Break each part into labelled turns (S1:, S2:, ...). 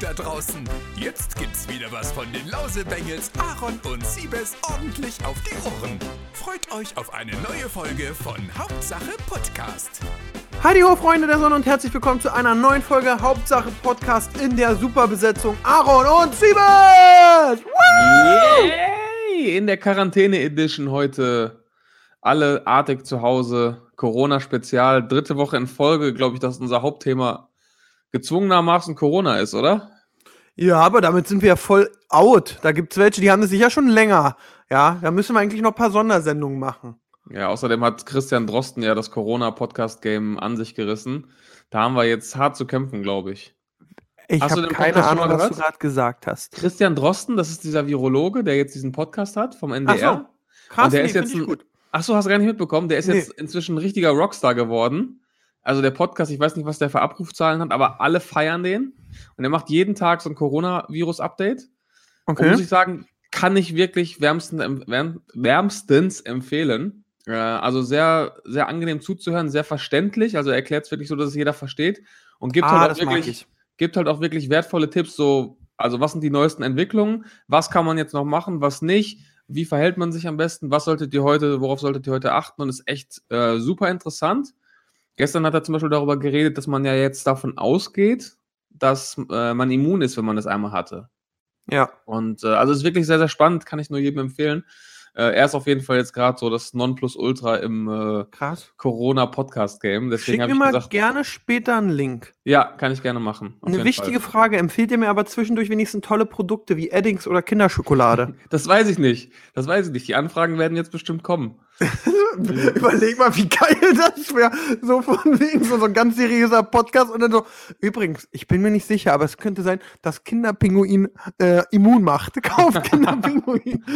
S1: da draußen. Jetzt gibt's wieder was von den Lausebengels, Aaron und Siebes ordentlich auf die Ohren. Freut euch auf eine neue Folge von Hauptsache Podcast.
S2: Heidi ho, Freunde der Sonne und herzlich willkommen zu einer neuen Folge Hauptsache Podcast in der Superbesetzung Aaron und Siebes!
S3: Yay! In der Quarantäne-Edition heute alle artig zu Hause, Corona-Spezial, dritte Woche in Folge, glaube ich, dass unser Hauptthema gezwungenermaßen Corona ist, oder?
S2: Ja, aber damit sind wir ja voll out. Da gibt's welche, die haben das sicher schon länger. Ja, da müssen wir eigentlich noch ein paar Sondersendungen machen.
S3: Ja, außerdem hat Christian Drosten ja das Corona-Podcast-Game an sich gerissen. Da haben wir jetzt hart zu kämpfen, glaube ich.
S2: Ich
S3: Hast du
S2: habe
S3: den
S2: keine
S3: Podcast schon
S2: Ahnung,
S3: mal
S2: was du
S3: gehört?
S2: gerade gesagt hast.
S3: Christian Drosten, das ist dieser Virologe, der jetzt diesen Podcast hat vom NDR.
S2: Krass,
S3: Und der
S2: nee,
S3: ist jetzt ein-
S2: gut.
S3: Ach so, hast du gar nicht mitbekommen? Der ist
S2: Nee.
S3: jetzt inzwischen ein richtiger Rockstar geworden. Also der Podcast, ich weiß nicht, was der für Abrufzahlen hat, aber alle feiern den. Und er macht jeden Tag so ein Coronavirus-Update. Und
S2: Okay.
S3: muss ich sagen, kann ich wirklich wärmsten, wärm, wärmstens empfehlen. Äh, also sehr, sehr angenehm zuzuhören, sehr verständlich. Also er erklärt es wirklich so, dass es jeder versteht. Und gibt,
S2: Ah,
S3: halt auch wirklich,
S2: ich.
S3: gibt halt auch wirklich wertvolle Tipps, so, also was sind die neuesten Entwicklungen, was kann man jetzt noch machen, was nicht, wie verhält man sich am besten, was solltet ihr heute, worauf solltet ihr heute achten und ist echt äh, super interessant. Gestern hat er zum Beispiel darüber geredet, dass man ja jetzt davon ausgeht, dass äh, man immun ist, wenn man das einmal hatte.
S2: Ja.
S3: Und äh, also ist wirklich sehr, sehr spannend, kann ich nur jedem empfehlen. Äh, er ist auf jeden Fall jetzt gerade so das Nonplusultra im äh. Corona-Podcast-Game.
S2: Schick mir
S3: ich
S2: mal
S3: gesagt,
S2: gerne später einen Link.
S3: ja, kann ich gerne machen.
S2: Eine wichtige
S3: Fall.
S2: Frage, empfehlt ihr mir aber zwischendurch wenigstens tolle Produkte wie Eddings oder Kinderschokolade?
S3: Das weiß ich nicht. Das weiß ich nicht. Die Anfragen werden jetzt bestimmt kommen.
S2: Überleg mal, wie geil das wäre. So von wegen so, so ein ganz seriöser Podcast und dann so. Übrigens, ich bin mir nicht sicher, aber es könnte sein, dass Kinderpinguin äh, immun macht. Kauft Kinderpinguin.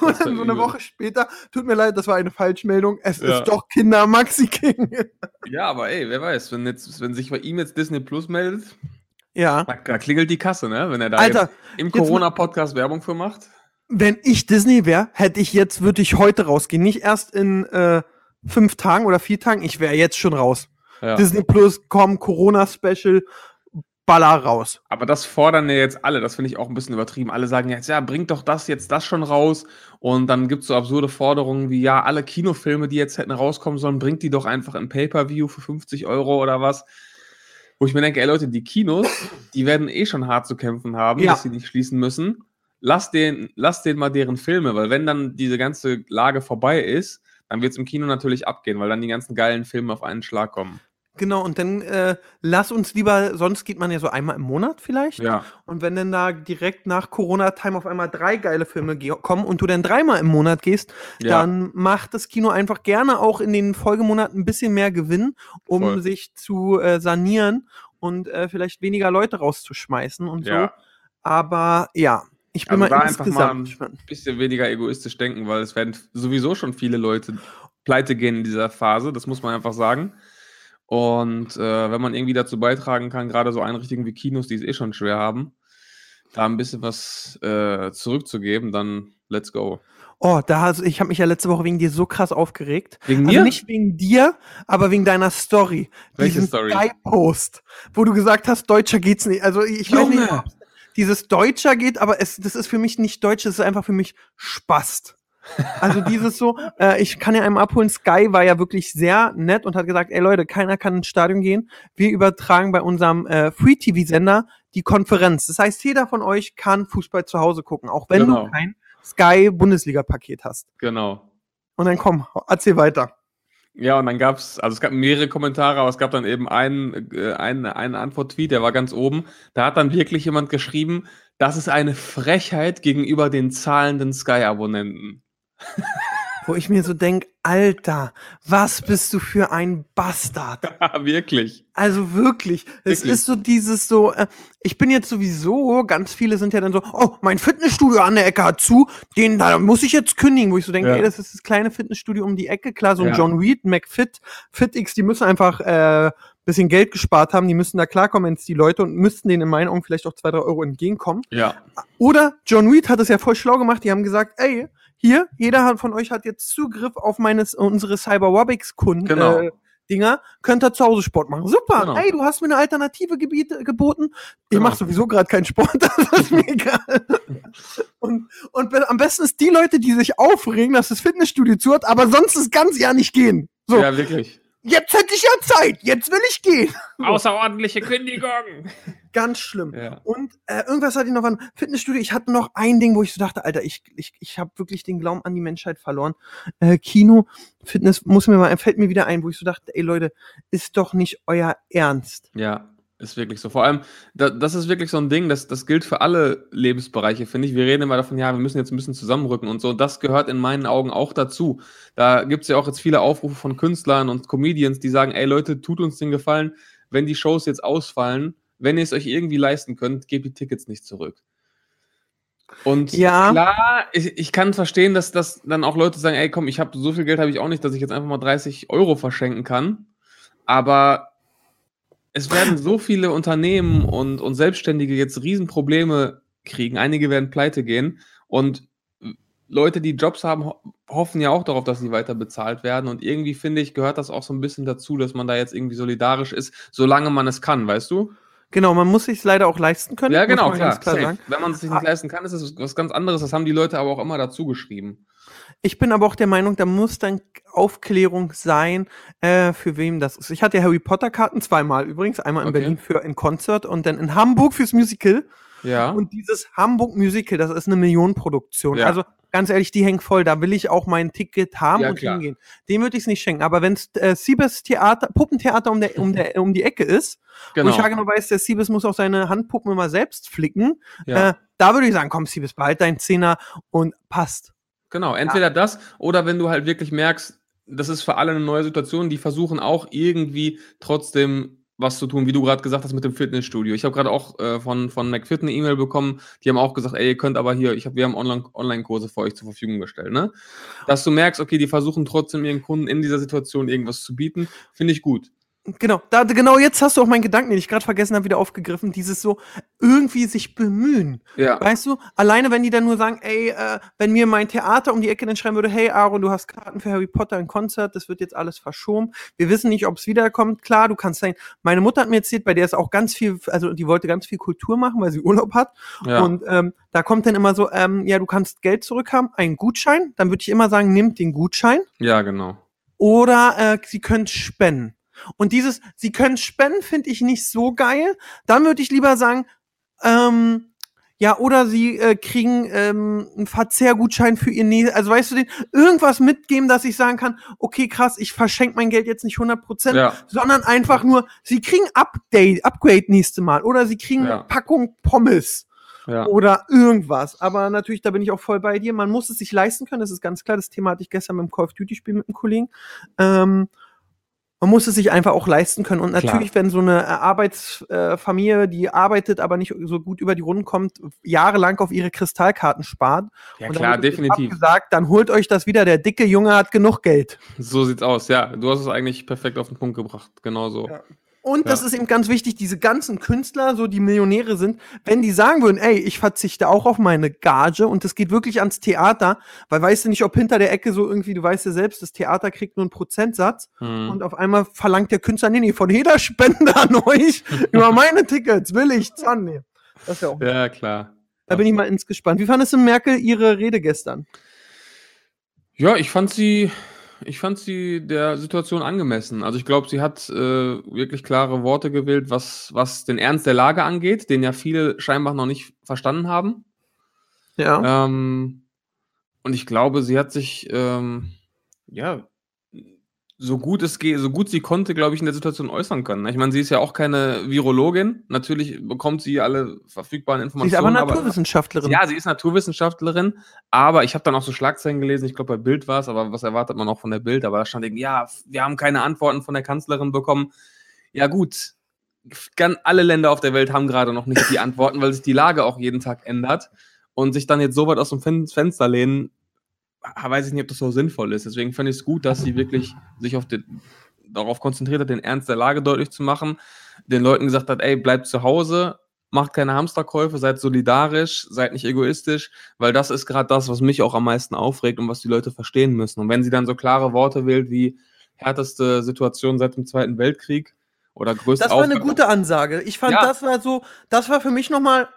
S2: Und dann so eine. Woche später, tut mir leid, das war eine Falschmeldung. Es
S3: Ja.
S2: ist doch Kinder Maxi King.
S3: Ja, aber ey, wer weiß, wenn, jetzt, wenn sich bei ihm jetzt Disney Plus meldet,
S2: ja.
S3: da, klingelt die Kasse, ne? Wenn er da
S2: Alter,
S3: im Corona-Podcast Werbung für macht.
S2: Wenn ich Disney wäre, hätte ich jetzt, würde ich heute rausgehen. Nicht erst in äh, fünf Tagen oder vier Tagen. Ich wäre jetzt schon raus.
S3: Ja.
S2: Disney Plus, komm, Corona-Special, baller raus.
S3: Aber das fordern ja jetzt alle, das finde ich auch ein bisschen übertrieben. Alle sagen jetzt, ja, bringt doch das jetzt das schon raus. Und dann gibt es so absurde Forderungen wie, ja, alle Kinofilme, die jetzt hätten rauskommen sollen, bringt die doch einfach im Pay-Per-View für 50 Euro oder was. Wo ich mir denke, ey Leute, die Kinos, die werden eh schon hart zu kämpfen haben,
S2: Ja.
S3: dass sie nicht schließen müssen. Lass den, lass den mal deren Filme, weil wenn dann diese ganze Lage vorbei ist, dann wird es im Kino natürlich abgehen, weil dann die ganzen geilen Filme auf einen Schlag kommen.
S2: Genau, und dann äh, lass uns lieber, sonst geht man ja so einmal im Monat vielleicht.
S3: Ja,
S2: Und wenn dann da direkt nach Corona-Time auf einmal drei geile Filme kommen und du dann dreimal im Monat gehst,
S3: ja.
S2: dann macht das Kino einfach gerne auch in den Folgemonaten ein bisschen mehr Gewinn, um
S3: Voll.
S2: sich zu äh, sanieren und äh, vielleicht weniger Leute rauszuschmeißen und so.
S3: ja.
S2: Aber ja, ich bin
S3: Also
S2: mal
S3: einfach
S2: insgesamt
S3: mal-
S2: gespannt.
S3: bisschen weniger egoistisch denken, weil es werden sowieso schon viele Leute pleite gehen in dieser Phase, das muss man einfach sagen. Und äh, wenn man irgendwie dazu beitragen kann, gerade so Einrichtungen wie Kinos, die es eh schon schwer haben, da ein bisschen was äh, zurückzugeben, dann let's go.
S2: Oh, da hast, ich habe mich ja letzte Woche wegen dir so krass aufgeregt.
S3: Wegen
S2: Also nicht wegen dir, aber wegen deiner Story.
S3: Welche
S2: Diesen
S3: Story?
S2: Sky-Post, wo du gesagt hast, Deutscher geht's nicht. Also ich weiß nicht,
S3: Junge!
S2: Dieses Deutscher geht, aber es, das ist für mich nicht Deutsch, das ist einfach für mich Spast. Also dieses so, äh, ich kann ja einem abholen, Sky war ja wirklich sehr nett und hat gesagt, ey Leute, keiner kann ins Stadion gehen. Wir übertragen bei unserem äh, Free-TV-Sender die Konferenz. Das heißt, jeder von euch kann Fußball zu Hause gucken, auch wenn
S3: Genau.
S2: du kein Sky-Bundesliga-Paket hast.
S3: Genau.
S2: Und dann komm, erzähl weiter.
S3: Ja, und dann gab es, also es gab mehrere Kommentare, aber es gab dann eben einen, äh, einen, einen Antwort-Tweet, der war ganz oben. Da hat dann wirklich jemand geschrieben, das ist eine Frechheit gegenüber den zahlenden Sky-Abonnenten.
S2: Wo ich mir so denk, Alter, was bist du für ein Bastard?
S3: wirklich.
S2: Also wirklich, es
S3: Wirklich.
S2: ist so dieses so, äh, ich bin jetzt sowieso, ganz viele sind ja dann so, oh, mein Fitnessstudio an der Ecke hat zu, den da muss ich jetzt kündigen, wo ich so denke,
S3: Ja.
S2: ey, das ist das kleine Fitnessstudio um die Ecke, klar, so ein
S3: Ja.
S2: John Reed, McFit, FitX, die müssen einfach äh, bisschen Geld gespart haben, die müssen da klarkommen jetzt die Leute und müssten denen in meinen Augen vielleicht auch zwei, drei Euro entgegenkommen.
S3: Ja.
S2: Oder John Reed hat es ja voll schlau gemacht. Die haben gesagt, ey, hier, jeder von euch hat jetzt Zugriff auf meines, unsere Cyberwobics-Kunden.
S3: Genau.
S2: Äh, Dinger, könnt ihr zu Hause Sport machen. Super,
S3: Genau.
S2: ey, du hast mir eine alternative Gebiete geboten. Ich
S3: Genau.
S2: mache sowieso gerade keinen Sport, das ist mir egal. Und, und am besten ist die Leute, die sich aufregen, dass das Fitnessstudio zu hat, aber sonst das ganze Jahr nicht gehen. So,
S3: Ja, wirklich.
S2: Jetzt hätte ich ja Zeit, jetzt will ich gehen.
S3: Außerordentliche Kündigung.
S2: Ganz schlimm.
S3: Ja.
S2: Und äh, irgendwas hatte ich noch an Fitnessstudio. Ich hatte noch ein Ding, wo ich so dachte, Alter, ich, ich, ich habe wirklich den Glauben an die Menschheit verloren. Äh, Kino, Fitness muss mir mal, fällt mir wieder ein, wo ich so dachte, ey Leute, ist doch nicht euer Ernst.
S3: Ja, ist wirklich so. Vor allem, da, das ist wirklich so ein Ding, das, das gilt für alle Lebensbereiche, finde ich. Wir reden immer davon, ja, wir müssen jetzt ein bisschen zusammenrücken und so. Und das gehört in meinen Augen auch dazu. Da gibt es ja auch jetzt viele Aufrufe von Künstlern und Comedians, die sagen, ey Leute, tut uns den Gefallen, wenn die Shows jetzt ausfallen, wenn ihr es euch irgendwie leisten könnt, gebt die Tickets nicht zurück. Und
S2: Ja.
S3: klar, ich, ich kann verstehen, dass, dass dann auch Leute sagen, ey komm, ich habe so viel Geld habe ich auch nicht, dass ich jetzt einfach mal 30 Euro verschenken kann. Aber es werden so viele Unternehmen und, und Selbstständige jetzt Riesenprobleme kriegen. Einige werden pleite gehen. Und Leute, die Jobs haben, ho hoffen ja auch darauf, dass sie weiter bezahlt werden. Und irgendwie finde ich, gehört das auch so ein bisschen dazu, dass man da jetzt irgendwie solidarisch ist, solange man es kann, weißt du?
S2: Genau, man muss sich leider auch leisten können.
S3: Ja, genau, klar.
S2: klar.
S3: Wenn man es sich nicht
S2: Ah.
S3: leisten kann, ist es was ganz anderes. Das haben die Leute aber auch immer dazu geschrieben.
S2: Ich bin aber auch der Meinung, da muss dann Aufklärung sein, äh, für wem das ist. Ich hatte Harry Potter Karten zweimal übrigens, einmal in
S3: Okay.
S2: Berlin für ein Konzert und dann in Hamburg fürs Musical.
S3: Ja.
S2: Und dieses Hamburg Musical, das ist eine Millionenproduktion.
S3: Ja.
S2: Also ganz ehrlich, die hängt voll. Da will ich auch mein Ticket haben
S3: Ja,
S2: und
S3: klar.
S2: hingehen. Dem würde ich es nicht schenken. Aber wenn es äh, Siebes Theater, Puppentheater um, der, um, der, um die Ecke ist,
S3: genau.
S2: wo ich ja genau weiß, der Siebes muss auch seine Handpuppen immer selbst flicken,
S3: ja.
S2: äh, da würde ich sagen, komm Siebes, behalt deinen Zehner und passt.
S3: Genau, entweder das oder wenn du halt wirklich merkst, das ist für alle eine neue Situation, die versuchen auch irgendwie trotzdem was zu tun, wie du gerade gesagt hast mit dem Fitnessstudio. Ich habe gerade auch äh, von, von McFit eine E-Mail bekommen, die haben auch gesagt, ey, ihr könnt aber hier, ich hab, wir haben Online- Online-Kurse für euch zur Verfügung gestellt, ne? Dass du merkst, okay, die versuchen trotzdem ihren Kunden in dieser Situation irgendwas zu bieten, finde ich gut.
S2: Genau, da, genau jetzt hast du auch meinen Gedanken, den ich gerade vergessen habe, wieder aufgegriffen. Dieses so irgendwie sich bemühen.
S3: Ja,
S2: Weißt du, alleine wenn die dann nur sagen, ey, äh, wenn mir mein Theater um die Ecke dann schreiben würde, hey Aaron, du hast Karten für Harry Potter ein Konzert, das wird jetzt alles verschoben. Wir wissen nicht, ob es wiederkommt. Klar, du kannst sein. Meine Mutter hat mir erzählt, bei der ist auch ganz viel, also die wollte ganz viel Kultur machen, weil sie Urlaub hat.
S3: ja.
S2: Und ähm, da kommt dann immer so, ähm, ja, du kannst Geld zurückhaben, einen Gutschein. Dann würde ich immer sagen, nimmt den Gutschein.
S3: ja, genau.
S2: Oder äh, sie können spenden. Und dieses, sie können spenden, finde ich nicht so geil. Dann würde ich lieber sagen, ähm, ja, oder sie äh, kriegen ähm, einen Verzehrgutschein für ihr nächstes, also weißt du, den, irgendwas mitgeben, dass ich sagen kann, okay, krass, ich verschenke mein Geld jetzt nicht 100%,
S3: Ja,
S2: sondern einfach nur, sie kriegen Update, Upgrade nächste Mal oder sie kriegen
S3: Ja.
S2: eine Packung Pommes
S3: ja.
S2: oder irgendwas. Aber natürlich, da bin ich auch voll bei dir. Man muss es sich leisten können, das ist ganz klar. Das Thema hatte ich gestern beim Call of Duty Spiel mit einem Kollegen. Ähm, man muss es sich einfach auch leisten können. Und natürlich, wenn so eine äh, Arbeitsfamilie, die arbeitet, aber nicht so gut über die Runden kommt, jahrelang auf ihre Kristallkarten spart.
S3: Ja,
S2: und dann
S3: klar, definitiv.
S2: Abgesagt, dann holt euch das wieder. Der dicke Junge hat genug Geld.
S3: So sieht's aus. Ja, du hast es eigentlich perfekt auf den Punkt gebracht. Genau so.
S2: Ja. Und das
S3: Ja.
S2: ist eben ganz wichtig, diese ganzen Künstler, so die Millionäre sind, wenn die sagen würden, ey, ich verzichte auch auf meine Gage und das geht wirklich ans Theater, weil weißt du nicht, ob hinter der Ecke so irgendwie, du weißt ja selbst, das Theater kriegt nur einen Prozentsatz
S3: Hm.
S2: und auf einmal verlangt der Künstler, nee, nee, von jeder Spende an euch über meine Tickets will ich zahlen. Nee. Das ist ja auch,
S3: Ja, klar.
S2: da bin ich mal ins gespannt. Wie fandest du Merkel ihre Rede gestern?
S3: Ja, ich fand sie, ich fand sie der Situation angemessen. Also ich glaube, sie hat äh, wirklich klare Worte gewählt, was, was den Ernst der Lage angeht, den ja viele scheinbar noch nicht verstanden haben.
S2: Ja.
S3: Ähm, und ich glaube, sie hat sich ähm, ja so gut es geht, so gut sie konnte, glaube ich, in der Situation äußern können. Ich meine, sie ist ja auch keine Virologin. Natürlich bekommt sie alle verfügbaren
S2: Sie
S3: Informationen.
S2: ist aber Naturwissenschaftlerin.
S3: Ja, sie ist Naturwissenschaftlerin, aber ich habe dann auch so Schlagzeilen gelesen, ich glaube bei Bild war es, aber was erwartet man auch von der Bild? Aber da stand irgendwie, ja, wir haben keine Antworten von der Kanzlerin bekommen. Ja gut, alle Länder auf der Welt haben gerade noch nicht die Antworten, weil sich die Lage auch jeden Tag ändert und sich dann jetzt so weit aus dem Fen Fenster lehnen, weiß ich nicht, ob das so sinnvoll ist. Deswegen fand ich es gut, dass sie wirklich sich auf den, darauf konzentriert hat, den Ernst der Lage deutlich zu machen, den Leuten gesagt hat, ey, bleibt zu Hause, macht keine Hamsterkäufe, seid solidarisch, seid nicht egoistisch, weil das ist gerade das, was mich auch am meisten aufregt und was die Leute verstehen müssen. Und wenn sie dann so klare Worte wählt wie, härteste Situation seit dem Zweiten Weltkrieg oder größte
S2: Das war eine
S3: Aufgabe.
S2: gute Ansage. Ich fand,
S3: Ja.
S2: das war so, das war für mich nochmal,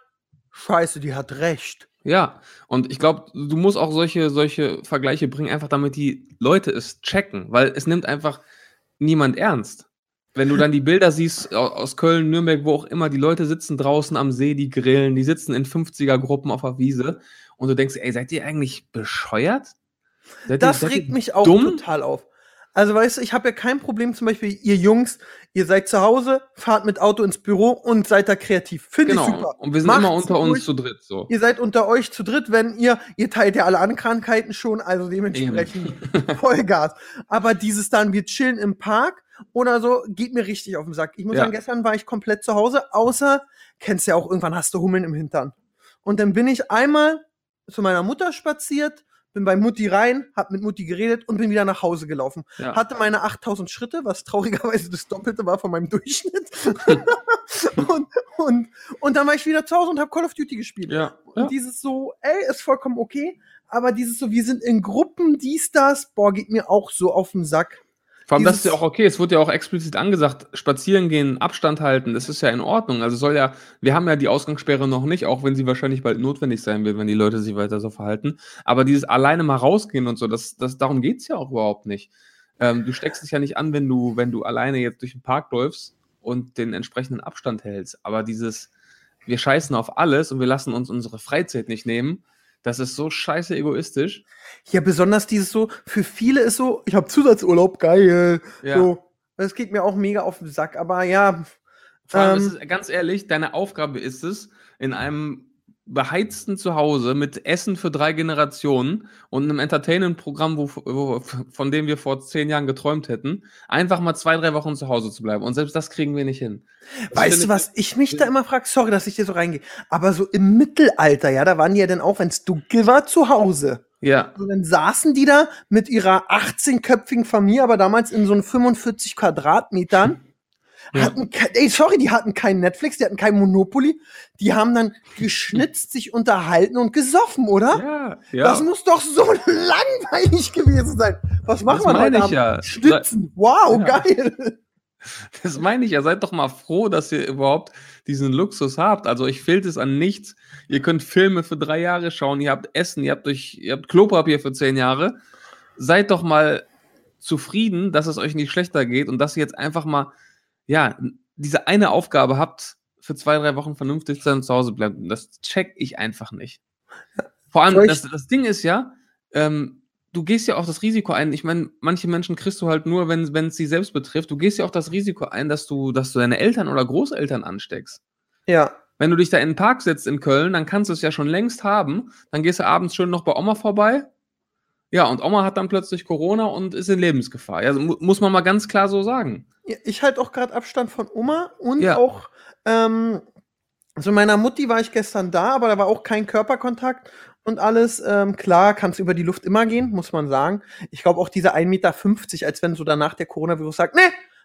S2: scheiße, die hat recht.
S3: Ja, und ich glaube, du musst auch solche, solche Vergleiche bringen, einfach damit die Leute es checken, weil es nimmt einfach niemand ernst. Wenn du dann die Bilder siehst au- aus Köln, Nürnberg, wo auch immer, die Leute sitzen draußen am See, die grillen, die sitzen in 50er-Gruppen auf der Wiese und du denkst, ey, seid ihr eigentlich bescheuert? Seid
S2: Das
S3: seid
S2: regt mich auch
S3: dumm?
S2: total auf. Also weißt du, ich habe ja kein Problem, zum Beispiel, ihr Jungs, ihr seid zu Hause, fahrt mit Auto ins Büro und seid da kreativ. Finde ich
S3: Genau.
S2: super.
S3: Und wir sind
S2: Macht's
S3: immer unter uns
S2: ruhig.
S3: zu dritt so.
S2: Ihr seid unter euch zu dritt, wenn ihr, ihr teilt ja alle anderen Krankheiten schon, also dementsprechend Vollgas. Aber dieses dann, wir chillen im Park oder so, geht mir richtig auf den Sack. Ich muss
S3: Ja.
S2: sagen, gestern war ich komplett zu Hause, außer, kennst ja auch, irgendwann hast du Hummeln im Hintern. Und dann bin ich einmal zu meiner Mutter spaziert, bin bei Mutti rein, hab mit Mutti geredet und bin wieder nach Hause gelaufen.
S3: Ja.
S2: Hatte meine 8000 Schritte, was traurigerweise das Doppelte war von meinem Durchschnitt. und, und, und dann war ich wieder zu Hause und habe Call of Duty gespielt.
S3: ja.
S2: Und
S3: ja.
S2: dieses so, ey, ist vollkommen okay. Aber dieses so, wir sind in Gruppen, dies, das, boah, geht mir auch so auf den Sack.
S3: Vor allem, das ist ja auch okay. Es wird ja auch explizit angesagt, spazieren gehen, Abstand halten, das ist ja in Ordnung. Also soll ja, wir haben ja die Ausgangssperre noch nicht, auch wenn sie wahrscheinlich bald notwendig sein wird, wenn die Leute sich weiter so verhalten. Aber dieses alleine mal rausgehen und so, das, das, darum geht's ja auch überhaupt nicht. Ähm, du steckst dich ja nicht an, wenn du, wenn du alleine jetzt durch den Park läufst und den entsprechenden Abstand hältst. Aber dieses, wir scheißen auf alles und wir lassen uns unsere Freizeit nicht nehmen, das ist so scheiße egoistisch.
S2: Ja, besonders dieses so, für viele ist so, ich habe Zusatzurlaub, geil.
S3: Ja.
S2: So, das geht mir auch mega auf den Sack. Aber ja,
S3: Vor allem
S2: Ähm,
S3: ist es, ganz ehrlich, deine Aufgabe ist es, in einem beheizten Zuhause mit Essen für drei Generationen und einem Entertainment-Programm, wo, wo, von dem wir vor zehn Jahren geträumt hätten, einfach mal zwei, drei Wochen zu Hause zu bleiben. Und selbst das kriegen wir nicht hin. Das
S2: weißt du, was ich mich da immer frage? Sorry, dass ich dir so reingehe. Aber so im Mittelalter, ja, da waren die ja dann auch, wenn es dunkel war, zu Hause.
S3: Ja,
S2: Und dann saßen die da mit ihrer 18-köpfigen Familie, aber damals in so einen 45 Quadratmetern.
S3: Ja.
S2: Hatten, ey, sorry, die hatten kein Netflix, die hatten kein Monopoly. Die haben dann geschnitzt, sich unterhalten und gesoffen, oder?
S3: ja, ja.
S2: Das muss doch so langweilig gewesen sein. Was machen
S3: Das
S2: wir heute
S3: ich
S2: Abend?
S3: ja.
S2: Schnitzen. Wow,
S3: Ja.
S2: geil.
S3: Das meine ich ja. Seid doch mal froh, dass ihr überhaupt diesen Luxus habt. Also ich fehlt es an nichts. Ihr könnt Filme für drei Jahre schauen, ihr habt Essen, ihr habt euch, ihr habt Klopapier für zehn Jahre. Seid doch mal zufrieden, dass es euch nicht schlechter geht und dass ihr jetzt einfach mal, ja, diese eine Aufgabe habt, für zwei, drei Wochen vernünftig dann zu Hause bleibt. Das check ich einfach nicht. Vor allem, das, das Ding ist ja, ähm, du gehst ja auch das Risiko ein. Ich meine, manche Menschen kriegst du halt nur, wenn wenn es sie selbst betrifft. Du gehst ja auch das Risiko ein, dass du, dass du deine Eltern oder Großeltern ansteckst.
S2: Ja.
S3: Wenn du dich da in den Park setzt in Köln, dann kannst du es ja schon längst haben. Dann gehst du abends schön noch bei Oma vorbei. Ja, und Oma hat dann plötzlich Corona und ist in Lebensgefahr. Ja, mu muss man mal ganz klar so sagen.
S2: Ja, Ich halte auch gerade Abstand von Oma und
S3: Ja.
S2: auch, ähm, also meiner Mutti war ich gestern da, aber da war auch kein Körperkontakt und alles. Ähm, klar, kann es über die Luft immer gehen, muss man sagen. Ich glaube auch diese 1,50 Meter, als wenn so danach der Coronavirus sagt, ne,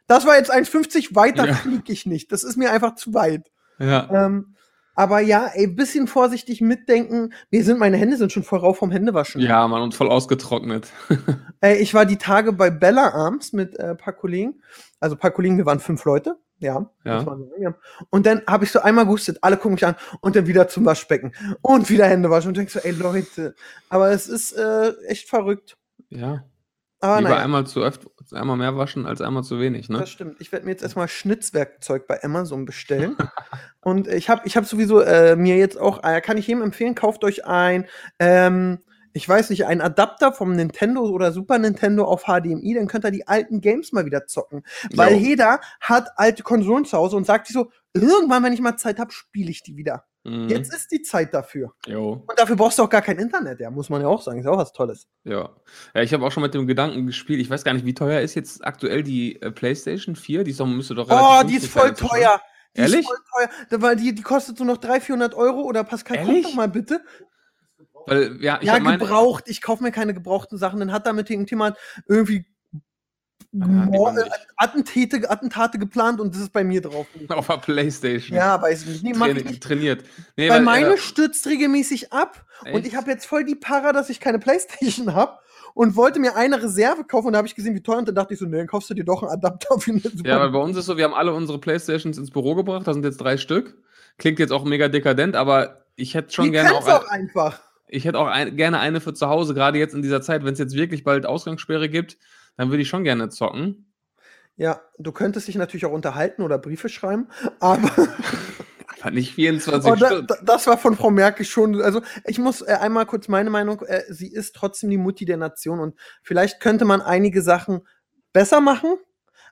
S2: das war jetzt 1,50, weiter
S3: Ja.
S2: fliege ich nicht. Das ist mir einfach zu weit.
S3: Ja.
S2: Ähm, aber ja, ey, bisschen vorsichtig mitdenken. Mir sind, meine Hände sind schon voll rauf vom Händewaschen.
S3: Ja, Mann, und voll ausgetrocknet.
S2: Ey, ich war die Tage bei Bella Arms mit äh, paar Kollegen. Also paar Kollegen, wir waren fünf Leute. Ja. Man ja. Und dann habe ich so einmal gehustet, alle gucken mich an und dann wieder zum Waschbecken und wieder Hände waschen und denkst so, ey Leute, aber es ist äh, echt verrückt.
S3: Ja.
S2: Aber
S3: Lieber
S2: naja,
S3: einmal zu öfter, einmal mehr waschen als einmal zu wenig, ne?
S2: das stimmt. Ich werde mir jetzt erstmal Schnitzwerkzeug bei Amazon bestellen. und ich habe ich hab sowieso äh, mir jetzt auch, äh, kann ich jedem empfehlen, kauft euch ein, ähm, ich weiß nicht, einen Adapter vom Nintendo oder Super Nintendo auf HDMI, dann könnt ihr die alten Games mal wieder zocken. Weil
S3: Jo.
S2: jeder hat alte Konsolen zu Hause und sagt sich so, irgendwann, wenn ich mal Zeit habe, spiele ich die wieder.
S3: Mhm.
S2: Jetzt ist die Zeit dafür.
S3: Jo.
S2: Und dafür brauchst du auch gar kein Internet, ja, muss man ja auch sagen. Ist auch was Tolles.
S3: Ja. ja ich habe auch schon mit dem Gedanken gespielt. Ich weiß gar nicht, wie teuer ist jetzt aktuell die äh, PlayStation 4? Die ist doch, müsste doch
S2: Oh,
S3: relativ
S2: die ist voll teuer. Die
S3: Ehrlich?
S2: ist voll teuer. Da- Weil die, die kostet so noch 300, 400 Euro oder Pascal, guck
S3: Ehrlich?
S2: doch mal bitte.
S3: Weil, ja, ich
S2: ja,
S3: meine,
S2: gebraucht. Ich kaufe mir keine gebrauchten Sachen. Dann hat damit irgendjemand irgendwie
S3: Ah,
S2: Mord-
S3: lieber nicht.
S2: Attentate, geplant und das ist bei mir drauf.
S3: auf der Playstation
S2: Ja, weiß ich nicht. Nee,
S3: traini
S2: nicht.
S3: trainiert. Nee,
S2: Weil
S3: weil,
S2: meine
S3: äh,
S2: stürzt regelmäßig ab und
S3: echt?
S2: ich habe jetzt voll die Para, dass ich keine Playstation habe und wollte mir eine Reserve kaufen und da habe ich gesehen, wie teuer und dann dachte ich so, nee, dann kaufst du dir doch einen Adapter für eine Super
S3: Ja, weil bei uns ist so, wir haben alle unsere Playstations ins Büro gebracht, da sind jetzt drei Stück. Klingt jetzt auch mega dekadent, aber ich hätte schon
S2: Die
S3: gerne auch,
S2: auch einfach.
S3: Ich hätte auch ein, gerne eine für zu Hause, gerade jetzt in dieser Zeit, wenn es jetzt wirklich bald Ausgangssperre gibt, dann würde ich schon gerne zocken.
S2: Ja, du könntest dich natürlich auch unterhalten oder Briefe schreiben, aber
S3: Aber nicht 24
S2: oh,
S3: Stunden.
S2: da, das war von Frau Merkel schon. Also ich muss äh, einmal kurz meine Meinung. Äh, sie ist trotzdem die Mutti der Nation und vielleicht könnte man einige Sachen besser machen,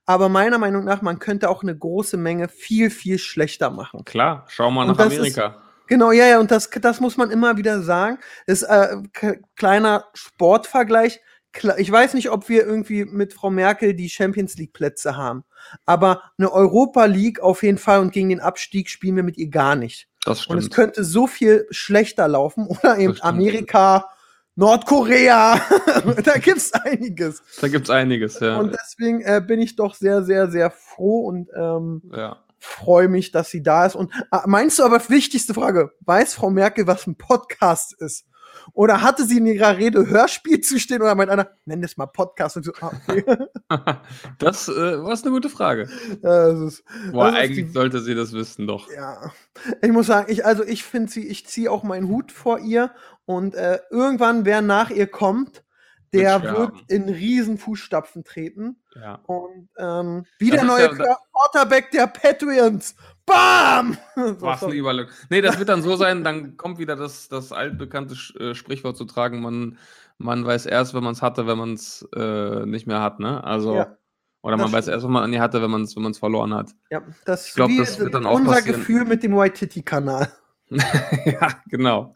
S2: aber meiner Meinung nach man könnte auch eine große Menge viel viel schlechter machen.
S3: Klar, schau mal
S2: Und
S3: nach
S2: das ist-
S3: Amerika.
S2: Genau, ja, ja, und das, das muss man immer wieder sagen. Ist äh, kleiner Sportvergleich. Ich weiß nicht, ob wir irgendwie mit Frau Merkel die Champions League Plätze haben, aber eine Europa League auf jeden Fall und gegen den Abstieg spielen wir mit ihr gar nicht.
S3: Das
S2: Und es
S3: stimmt.
S2: könnte so viel schlechter laufen oder eben
S3: stimmt.
S2: Amerika, Nordkorea, da gibt's einiges.
S3: Da gibt es einiges, ja.
S2: Und deswegen äh, bin ich doch sehr, sehr, sehr froh und ähm,
S3: ja.
S2: Freue mich, dass sie da ist. Und äh, meinst du aber, wichtigste Frage, weiß Frau Merkel, was ein Podcast ist? Oder hatte sie in ihrer Rede Hörspiel zu stehen oder meint einer, nenn das mal Podcast und so, ah, okay.
S3: das äh, war eine gute Frage.
S2: das ist,
S3: Boah, eigentlich
S2: die-
S3: sollte sie das wissen, doch.
S2: ja. Ich muss sagen, ich, also ich finde sie, ich ziehe auch meinen Hut vor ihr und äh, irgendwann, wer nach ihr kommt, der
S3: Wird
S2: in riesen Fußstapfen treten.
S3: Ja.
S2: Und ähm, wie
S3: Das
S2: der
S3: ist
S2: neue
S3: ja-
S2: Quarterback der Patriots. Bam!
S3: Was eine. Überlegung. Nee, das wird dann so sein, dann kommt wieder das, das altbekannte äh, Sprichwort zu tragen, man, man weiß erst, wenn man es hatte, wenn man es äh, nicht mehr hat, ne? Also,
S2: Ja,
S3: oder man weiß erst, wenn man nie hatte, wenn man es wenn man's verloren hat.
S2: ja, das
S3: Ich glaub,
S2: wie
S3: das wird dann auch
S2: unser
S3: passieren.
S2: Gefühl mit dem White Titty Kanal.
S3: ja, genau.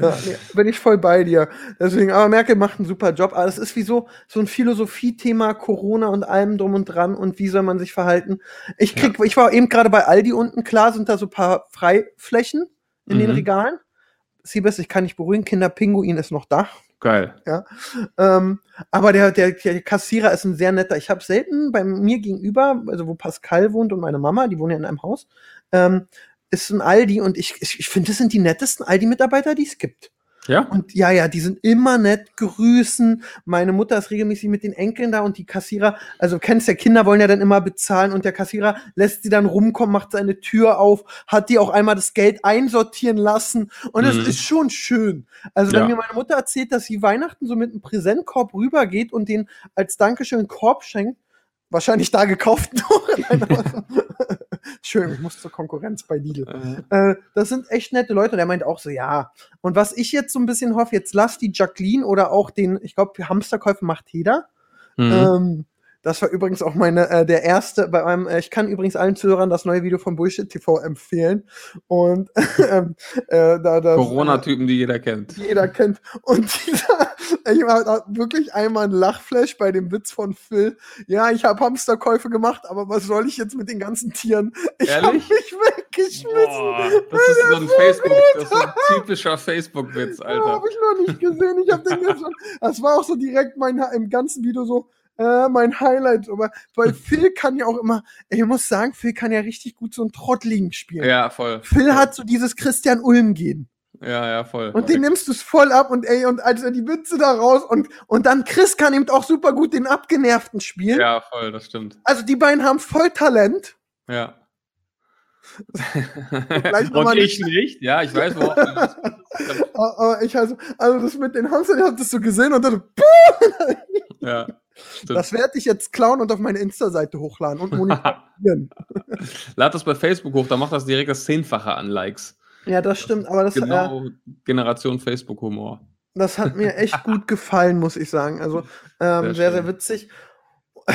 S2: Ja, nee, bin ich voll bei dir. Deswegen, aber Merkel macht einen super Job. Aber es ist wie so, so ein Philosophie-Thema, Corona und allem drum und dran und wie soll man sich verhalten. Ich krieg, ich war eben gerade bei Aldi unten, klar sind da so ein paar Freiflächen in den
S3: Mhm.
S2: Regalen. Siebes, ich kann nicht beruhigen, Kinderpinguin ist noch da.
S3: Geil.
S2: Ähm, aber der, der, der Kassierer ist ein sehr netter. Ich habe selten bei mir gegenüber, also wo Pascal wohnt und meine Mama, die wohnen ja in einem Haus, ähm, ist ein Aldi und ich, ich, ich finde, das sind die nettesten Aldi-Mitarbeiter, die es gibt.
S3: Ja?
S2: Und ja, ja, die sind immer nett, grüßen. Meine Mutter ist regelmäßig mit den Enkeln da und die Kassierer, also kennst ja, Kinder wollen ja dann immer bezahlen und der Kassierer lässt sie dann rumkommen, macht seine Tür auf, hat die auch einmal das Geld einsortieren lassen und das
S3: Mhm.
S2: ist schon schön. Also wenn
S3: Ja.
S2: mir meine Mutter erzählt, dass sie Weihnachten so mit einem Präsentkorb rübergeht und den als Dankeschön Korb schenkt, wahrscheinlich da gekauft Schön, ich muss zur Konkurrenz bei Lidl.
S3: Äh,
S2: Äh, das sind echt nette Leute. Und er meint auch so, ja. Und was ich jetzt so ein bisschen hoffe, jetzt lass die Jacqueline oder auch den, ich glaube, Hamsterkäufe macht jeder.
S3: mhm.
S2: Ähm, das war übrigens auch meine, äh, der erste bei meinem, äh, ich kann übrigens allen Zuhörern das neue Video von Bullshit TV empfehlen. Und ähm, äh, da das
S3: Corona-Typen, die jeder kennt.
S2: jeder kennt. Und dieser, ich war wirklich einmal ein Lachflash bei dem Witz von Phil. Ja, ich habe Hamsterkäufe gemacht, aber was soll ich jetzt mit den ganzen Tieren? Ich habe mich weggeschmissen.
S3: Boah, das ist so ein Facebook, das ist so ein typischer Facebook-Witz,
S2: Ja,
S3: Alter.
S2: habe ich noch nicht gesehen. Ich habe den jetzt schon. Das war auch so direkt mein im ganzen Video so äh, mein Highlight. Aber weil Phil kann ja auch immer. Ich muss sagen, Phil kann ja richtig gut so ein Trottligen spielen.
S3: Ja, voll.
S2: Phil hat so dieses Christian Ulm gehen.
S3: Ja, ja, voll.
S2: Und den nimmst du es voll ab und ey, und als er die Witze da raus und, und dann Chris kann eben auch super gut den Abgenervten spielen.
S3: Ja, voll, das stimmt.
S2: Also die beiden haben voll Talent.
S3: Ja. Und
S2: mal
S3: ich nicht, ja, ich weiß, worauf du willst.
S2: Aber aber ich also, also das mit den Hamstern, ich hab das so gesehen und dann,
S3: Ja.
S2: Das werde ich jetzt klauen und auf meine Insta-Seite hochladen und monetarisieren.
S3: Lad das bei Facebook hoch, da macht das direkt das Zehnfache an Likes.
S2: ja, das stimmt, aber das, äh,
S3: Genau Generation Facebook-Humor.
S2: das hat mir echt gut gefallen, muss ich sagen. Also ähm,
S3: Sehr
S2: sehr, sehr, witzig.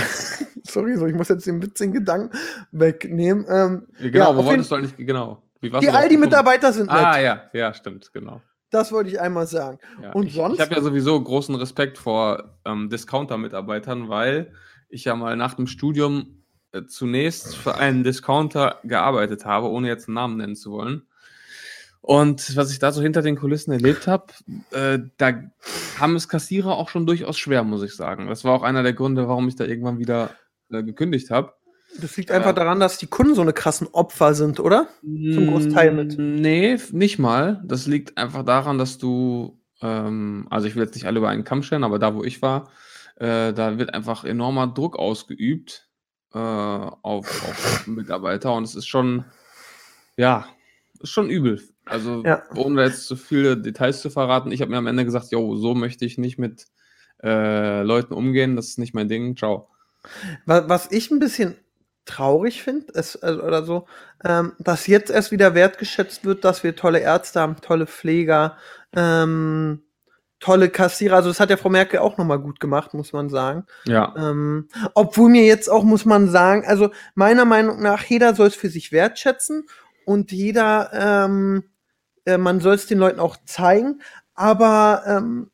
S2: Sorry, so ich muss jetzt den witzigen Gedanken wegnehmen. Ähm,
S3: Genau,
S2: Ja,
S3: wo wolltest du eigentlich, genau.
S2: Die? Aldi-Mitarbeiter sind nett.
S3: Ah, ja, ja, stimmt, genau.
S2: Das wollte ich einmal sagen.
S3: Ja.
S2: Und
S3: ich,
S2: sonst?
S3: Ich habe ja sowieso großen Respekt vor ähm, Discounter-Mitarbeitern, weil ich ja mal nach dem Studium äh, zunächst für einen Discounter gearbeitet habe, ohne jetzt einen Namen nennen zu wollen. Und was ich da so hinter den Kulissen erlebt habe, äh, da haben es Kassierer auch schon durchaus schwer, muss ich sagen. Das war auch einer der Gründe, warum ich da irgendwann wieder äh, gekündigt habe.
S2: Das liegt einfach daran, dass die Kunden so eine krassen Opfer sind, oder? Zum Großteil mit.
S3: Nee, f- nicht mal. Das liegt einfach daran, dass du Ähm, also ich will jetzt nicht alle über einen Kamm stellen, aber da, wo ich war, äh, da wird einfach enormer Druck ausgeübt äh, auf, auf Mitarbeiter und es ist schon, ja, ist schon übel. Also
S2: Ja.
S3: ohne jetzt zu viele Details zu verraten, ich habe mir am Ende gesagt, jo, so möchte ich nicht mit äh, Leuten umgehen, das ist nicht mein Ding, ciao.
S2: Was ich ein bisschen traurig finde, also, oder so, ähm, dass jetzt erst wieder wertgeschätzt wird, dass wir tolle Ärzte haben, tolle Pfleger, ähm, tolle Kassierer. Also das hat ja Frau Merkel auch noch mal gut gemacht, muss man sagen.
S3: Ja,
S2: Ähm, obwohl mir jetzt auch, muss man sagen, also meiner Meinung nach, jeder soll es für sich wertschätzen und jeder, ähm, äh, man soll es den Leuten auch zeigen. Aber ähm,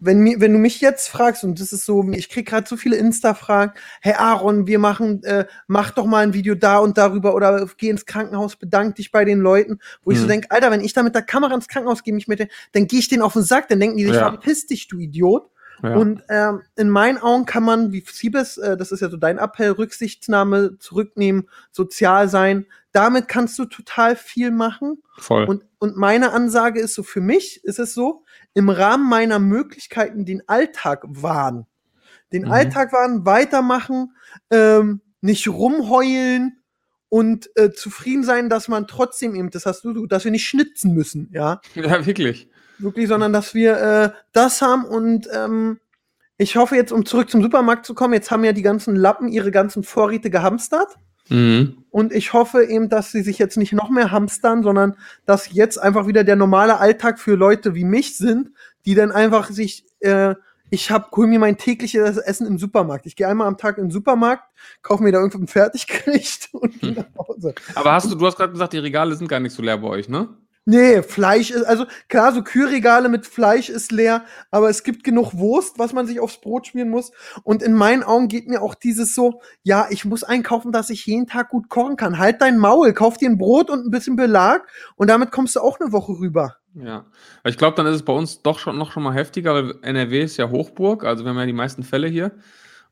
S2: wenn, mir, wenn du mich jetzt fragst, und das ist so, ich krieg gerade so viele Insta-Fragen, hey Aaron, wir machen, äh, mach doch mal ein Video da und darüber oder geh ins Krankenhaus, bedank dich bei den Leuten, wo ich so
S3: Mhm.
S2: denke, Alter, wenn ich da mit der Kamera ins Krankenhaus gehe, mich mit den, dann gehe ich denen auf den Sack, dann denken die sich,
S3: Ja.
S2: verpiss dich, du Idiot.
S3: Ja.
S2: Und ähm, in meinen Augen kann man, wie Siebes, äh, das ist ja so dein Appell, Rücksichtnahme, zurücknehmen, sozial sein. Damit kannst du total viel machen.
S3: voll.
S2: Und, und meine Ansage ist so, für mich ist es so, im Rahmen meiner Möglichkeiten den Alltag wahren. Den
S3: Mhm.
S2: Alltag wahren, weitermachen, ähm, nicht rumheulen und äh, zufrieden sein, dass man trotzdem eben, das hast du, du, dass wir nicht schnitzen müssen, ja
S3: ja, wirklich.
S2: Wirklich, sondern dass wir äh, das haben und ähm, ich hoffe jetzt, um zurück zum Supermarkt zu kommen, jetzt haben ja die ganzen Lappen ihre ganzen Vorräte gehamstert
S3: Mhm.
S2: und ich hoffe eben, dass sie sich jetzt nicht noch mehr hamstern, sondern dass jetzt einfach wieder der normale Alltag für Leute wie mich sind, die dann einfach sich, äh, ich hab, hol mir mein tägliches Essen im Supermarkt. Ich gehe einmal am Tag in den Supermarkt, kaufe mir da irgendwas Fertiggericht und gehe nach Hause.
S3: Aber hast du, du hast gerade gesagt, die Regale sind gar nicht so leer bei euch, ne?
S2: Nee, Fleisch ist, also klar, so Kühlregale mit Fleisch ist leer, aber es gibt genug Wurst, was man sich aufs Brot schmieren muss. Und in meinen Augen geht mir auch dieses so, ja, ich muss einkaufen, dass ich jeden Tag gut kochen kann. Halt dein Maul, kauf dir ein Brot und ein bisschen Belag und damit kommst du auch eine Woche rüber.
S3: Ja. Ich glaube, dann ist es bei uns doch schon noch schon mal heftiger, weil NRW ist ja Hochburg, also wir haben ja die meisten Fälle hier.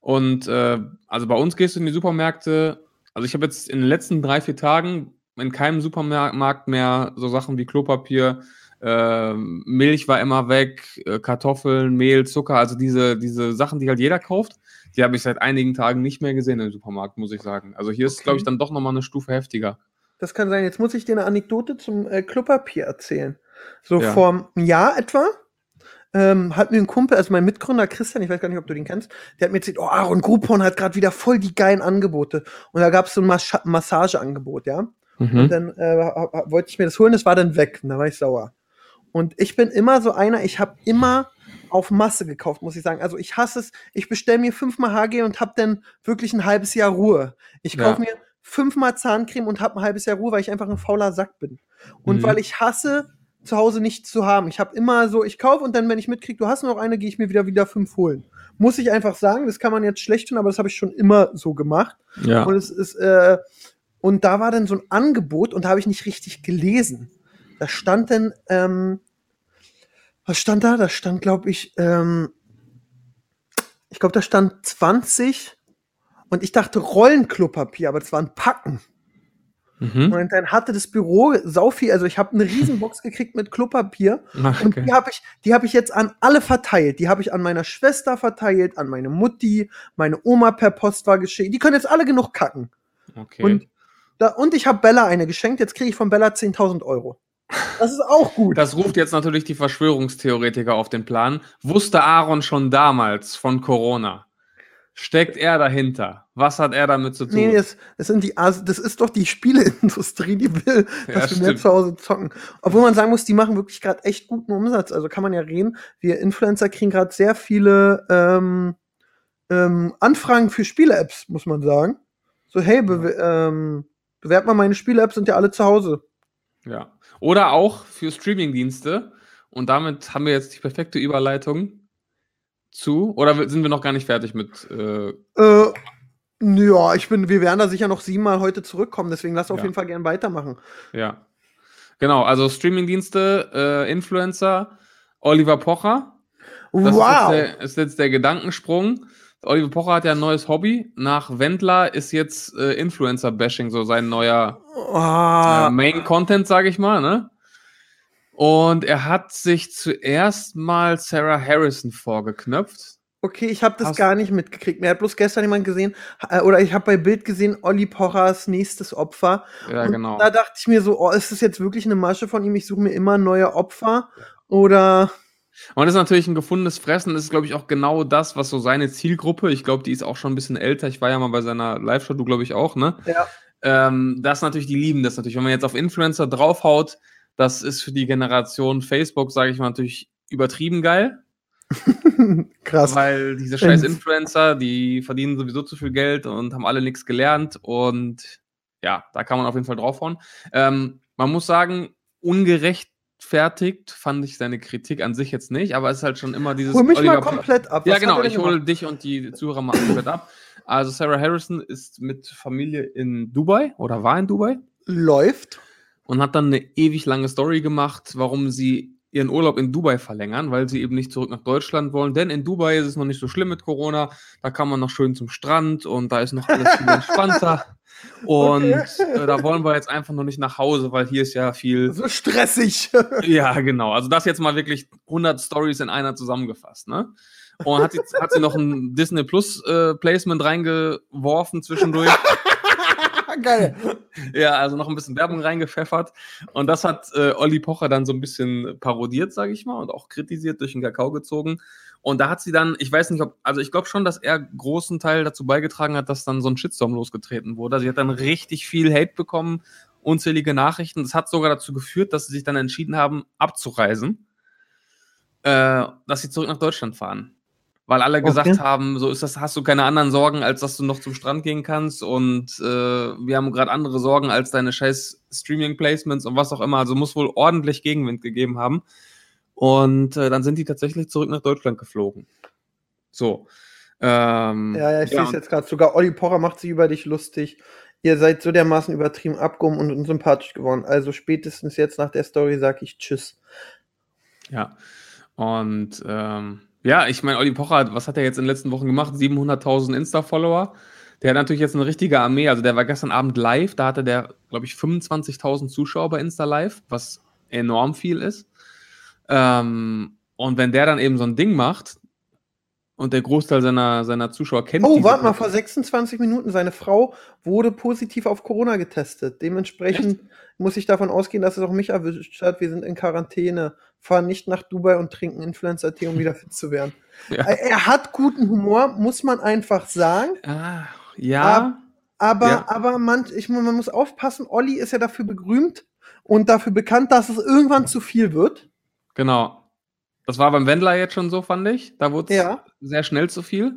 S3: Und äh, also bei uns gehst du in die Supermärkte, also ich habe jetzt in den letzten drei, vier Tagen in keinem Supermarkt mehr so Sachen wie Klopapier, äh, Milch war immer weg, äh, Kartoffeln, Mehl, Zucker, also diese, diese Sachen, die halt jeder kauft, die habe ich seit einigen Tagen nicht mehr gesehen im Supermarkt, muss ich sagen. Also hier ist,
S2: Okay.
S3: glaube ich, dann doch nochmal eine Stufe heftiger.
S2: Das kann sein. Jetzt muss ich dir eine Anekdote zum äh, Klopapier erzählen. So
S3: Ja.
S2: vor einem Jahr etwa ähm, hat mir ein Kumpel, also mein Mitgründer Christian, ich weiß gar nicht, ob du den kennst, der hat mir erzählt, oh, Aaron Groupon hat gerade wieder voll die geilen Angebote. Und da gab es so ein Mas Massageangebot, ja.
S3: Mhm.
S2: Und dann äh, wollte ich mir das holen, das war dann weg. Und da war ich sauer. Und ich bin immer so einer, ich habe immer auf Masse gekauft, muss ich sagen. Also ich hasse es, ich bestelle mir fünfmal HG und habe dann wirklich ein halbes Jahr Ruhe. Ich
S3: Ja.
S2: kaufe mir fünfmal Zahncreme und habe ein halbes Jahr Ruhe, weil ich einfach ein fauler Sack bin. Und
S3: Mhm.
S2: weil ich hasse, zu Hause nichts zu haben. Ich habe immer so, ich kaufe und dann, wenn ich mitkriege, du hast noch eine, gehe ich mir wieder wieder fünf holen. Muss ich einfach sagen, das kann man jetzt schlecht tun, aber das habe ich schon immer so gemacht.
S3: Ja.
S2: Und es ist, äh, und da war dann so ein Angebot und da habe ich nicht richtig gelesen. Da stand dann, ähm, was stand da? Da stand, glaube ich, ähm, ich glaube, da stand 20 und ich dachte Rollenklopapier, aber das waren Packen.
S3: Mhm.
S2: Und dann hatte das Büro sau viel, also ich habe eine Riesenbox gekriegt mit Klopapier
S3: Ach,
S2: und
S3: okay.
S2: die habe ich, die habe ich jetzt an alle verteilt. Die habe ich an meiner Schwester verteilt, an meine Mutti, meine Oma per Post war geschickt. Die können jetzt alle genug kacken.
S3: okay.
S2: Und, da, und ich habe Bella eine geschenkt. Jetzt kriege ich von Bella 10.000 Euro. Das ist auch gut.
S3: Das ruft jetzt natürlich die Verschwörungstheoretiker auf den Plan. Wusste Aaron schon damals von Corona? Steckt er dahinter? Was hat er damit zu tun?
S2: nee, das, das, sind die, As- das ist doch die Spieleindustrie, die will,
S3: Ja,
S2: dass wir mehr zu Hause zocken. Obwohl man sagen muss, die machen wirklich gerade echt guten Umsatz. Also kann man ja reden. Wir Influencer kriegen gerade sehr viele ähm, ähm, Anfragen für Spiele-Apps, muss man sagen. So, hey, ähm, bewerbt mal meine Spiele-Apps, sind ja alle zu Hause.
S3: Ja. Oder auch für Streamingdienste. Und damit haben wir jetzt die perfekte Überleitung zu. Oder sind wir noch gar nicht fertig mit. Äh,
S2: Äh, ja, ich bin, wir werden da sicher noch siebenmal heute zurückkommen, deswegen lass auf
S3: Ja.
S2: jeden Fall gern weitermachen.
S3: ja. Genau, also Streamingdienste, äh, Influencer, Oliver Pocher. Das
S2: wow!
S3: ist, jetzt der, ist jetzt der Gedankensprung. Oliver Pocher hat ja ein neues Hobby. Nach Wendler ist jetzt äh, Influencer-Bashing so sein neuer
S2: Ah,
S3: äh, Main-Content, sage ich mal. Ne? Und er hat sich zuerst mal Sarah Harrison vorgeknöpft.
S2: Okay, ich habe das
S3: Hast-
S2: gar nicht mitgekriegt. Mir hat bloß gestern jemand gesehen, äh, oder ich habe bei Bild gesehen, Olli Pochers nächstes Opfer.
S3: Ja,
S2: und
S3: genau.
S2: Da dachte ich mir so, oh, ist das jetzt wirklich eine Masche von ihm? Ich suche mir immer neue Opfer. Oder
S3: Und das ist natürlich ein gefundenes Fressen. Das ist, glaube ich, auch genau das, was so seine Zielgruppe, ich glaube, die ist auch schon ein bisschen älter. Ich war ja mal bei seiner Live-Show, du glaube ich auch, ne?
S2: Ja.
S3: Ähm, das natürlich, die lieben das natürlich. Wenn man jetzt auf Influencer draufhaut, das ist für die Generation Facebook, sage ich mal, natürlich übertrieben geil.
S2: krass.
S3: Weil diese scheiß Influencer, die verdienen sowieso zu viel Geld und haben alle nichts gelernt. Und ja, da kann man auf jeden Fall draufhauen. Ähm, man muss sagen, ungerechtfertigt fand ich seine Kritik an sich jetzt nicht, aber es ist halt schon immer dieses.
S2: Hol mich mal
S3: Oliver-
S2: komplett ab.
S3: Ja,
S2: Was hat
S3: genau, ich hole dich und die Zuhörer mal komplett ab. Also, Sarah Harrison ist mit Familie in Dubai oder war in Dubai
S2: Läuft.
S3: und hat dann eine ewig lange Story gemacht, warum sie ihren Urlaub in Dubai verlängern, weil sie eben nicht zurück nach Deutschland wollen. Denn in Dubai ist es noch nicht so schlimm mit Corona. Da kann man noch schön zum Strand und da ist noch alles viel entspannter. Und
S2: Okay.
S3: äh, da wollen wir jetzt einfach noch nicht nach Hause, weil hier ist ja viel.
S2: So stressig.
S3: Ja, genau. Also das jetzt mal wirklich 100 Stories in einer zusammengefasst, ne? Und hat, jetzt, hat sie noch ein Disney Plus äh, Placement reingeworfen zwischendurch.
S2: Geil.
S3: Ja, also noch ein bisschen Werbung reingepfeffert. Und das hat äh, Olli Pocher dann so ein bisschen parodiert, sage ich mal, und auch kritisiert, durch den Kakao gezogen. Und da hat sie dann, ich weiß nicht, ob, also ich glaube schon, dass er großen Teil dazu beigetragen hat, dass dann so ein Shitstorm losgetreten wurde. Sie hat dann richtig viel Hate bekommen, unzählige Nachrichten. Das hat sogar dazu geführt, dass sie sich dann entschieden haben, abzureisen, äh, dass sie zurück nach Deutschland fahren. Weil alle gesagt
S2: Okay.
S3: haben, so ist das, hast du keine anderen Sorgen, als dass du noch zum Strand gehen kannst und äh, wir haben gerade andere Sorgen als deine scheiß Streaming-Placements und was auch immer. Also muss wohl ordentlich Gegenwind gegeben haben. Und äh, dann sind die tatsächlich zurück nach Deutschland geflogen. So. Ähm,
S2: Ja, ja, ich sehe es jetzt gerade. Sogar Olli Pocher macht sich über dich lustig. Ihr seid so dermaßen übertrieben abgehoben und unsympathisch geworden. Also spätestens jetzt nach der Story sage ich Tschüss.
S3: Ja. Und ähm, ja, ich meine, Olli Pocher, was hat er jetzt in den letzten Wochen gemacht? 700.000 Insta-Follower. Der hat natürlich jetzt eine richtige Armee. Also der war gestern Abend live. Da hatte der, glaube ich, 25.000 Zuschauer bei Insta Live, was enorm viel ist. Ähm, und wenn der dann eben so ein Ding macht und der Großteil seiner, seiner Zuschauer kennt
S2: Oh, warte mal, vor 26 Minuten, seine Frau wurde positiv auf Corona getestet. Dementsprechend muss ich davon ausgehen, dass es auch mich erwischt hat. Wir sind in Quarantäne, fahren nicht nach Dubai und trinken Influencer-Tee, um wieder fit zu werden.
S3: Ja.
S2: Er er hat guten Humor, muss man einfach sagen.
S3: Ah, ja.
S2: Aber,
S3: Ja.
S2: aber man, ich, man muss aufpassen, Olli ist ja dafür berühmt und dafür bekannt, dass es irgendwann zu viel wird.
S3: Genau. Das war beim Wendler jetzt schon so, fand ich. Da wurde es
S2: Ja.
S3: Sehr schnell zu viel.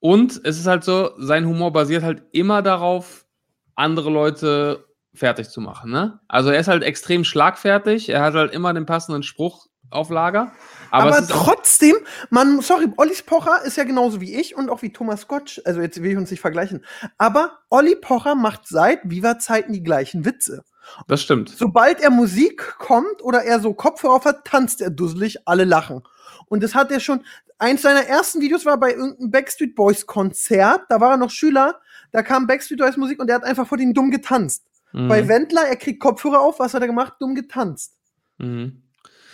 S3: Und es ist halt so, sein Humor basiert halt immer darauf, andere Leute fertig zu machen. Ne? Also er ist halt extrem schlagfertig, er hat halt immer den passenden Spruch auf Lager. Aber,
S2: Aber, trotzdem, man, sorry, Olli Pocher ist ja genauso wie ich und auch wie Thomas Gottsch, also jetzt will ich uns nicht vergleichen. Aber Olli Pocher macht seit Viva-Zeiten die gleichen Witze.
S3: Das stimmt.
S2: Sobald er Musik kommt oder er so Kopfhörer auf hat, tanzt er dusselig, alle lachen. Und das hat er schon, eins seiner ersten Videos war bei irgendeinem Backstreet Boys Konzert, da war er noch Schüler, da kam Backstreet Boys Musik und er hat einfach vor denen dumm getanzt.
S3: Mhm.
S2: Bei Wendler, er kriegt Kopfhörer auf, was hat er gemacht? Dumm getanzt.
S3: Mhm.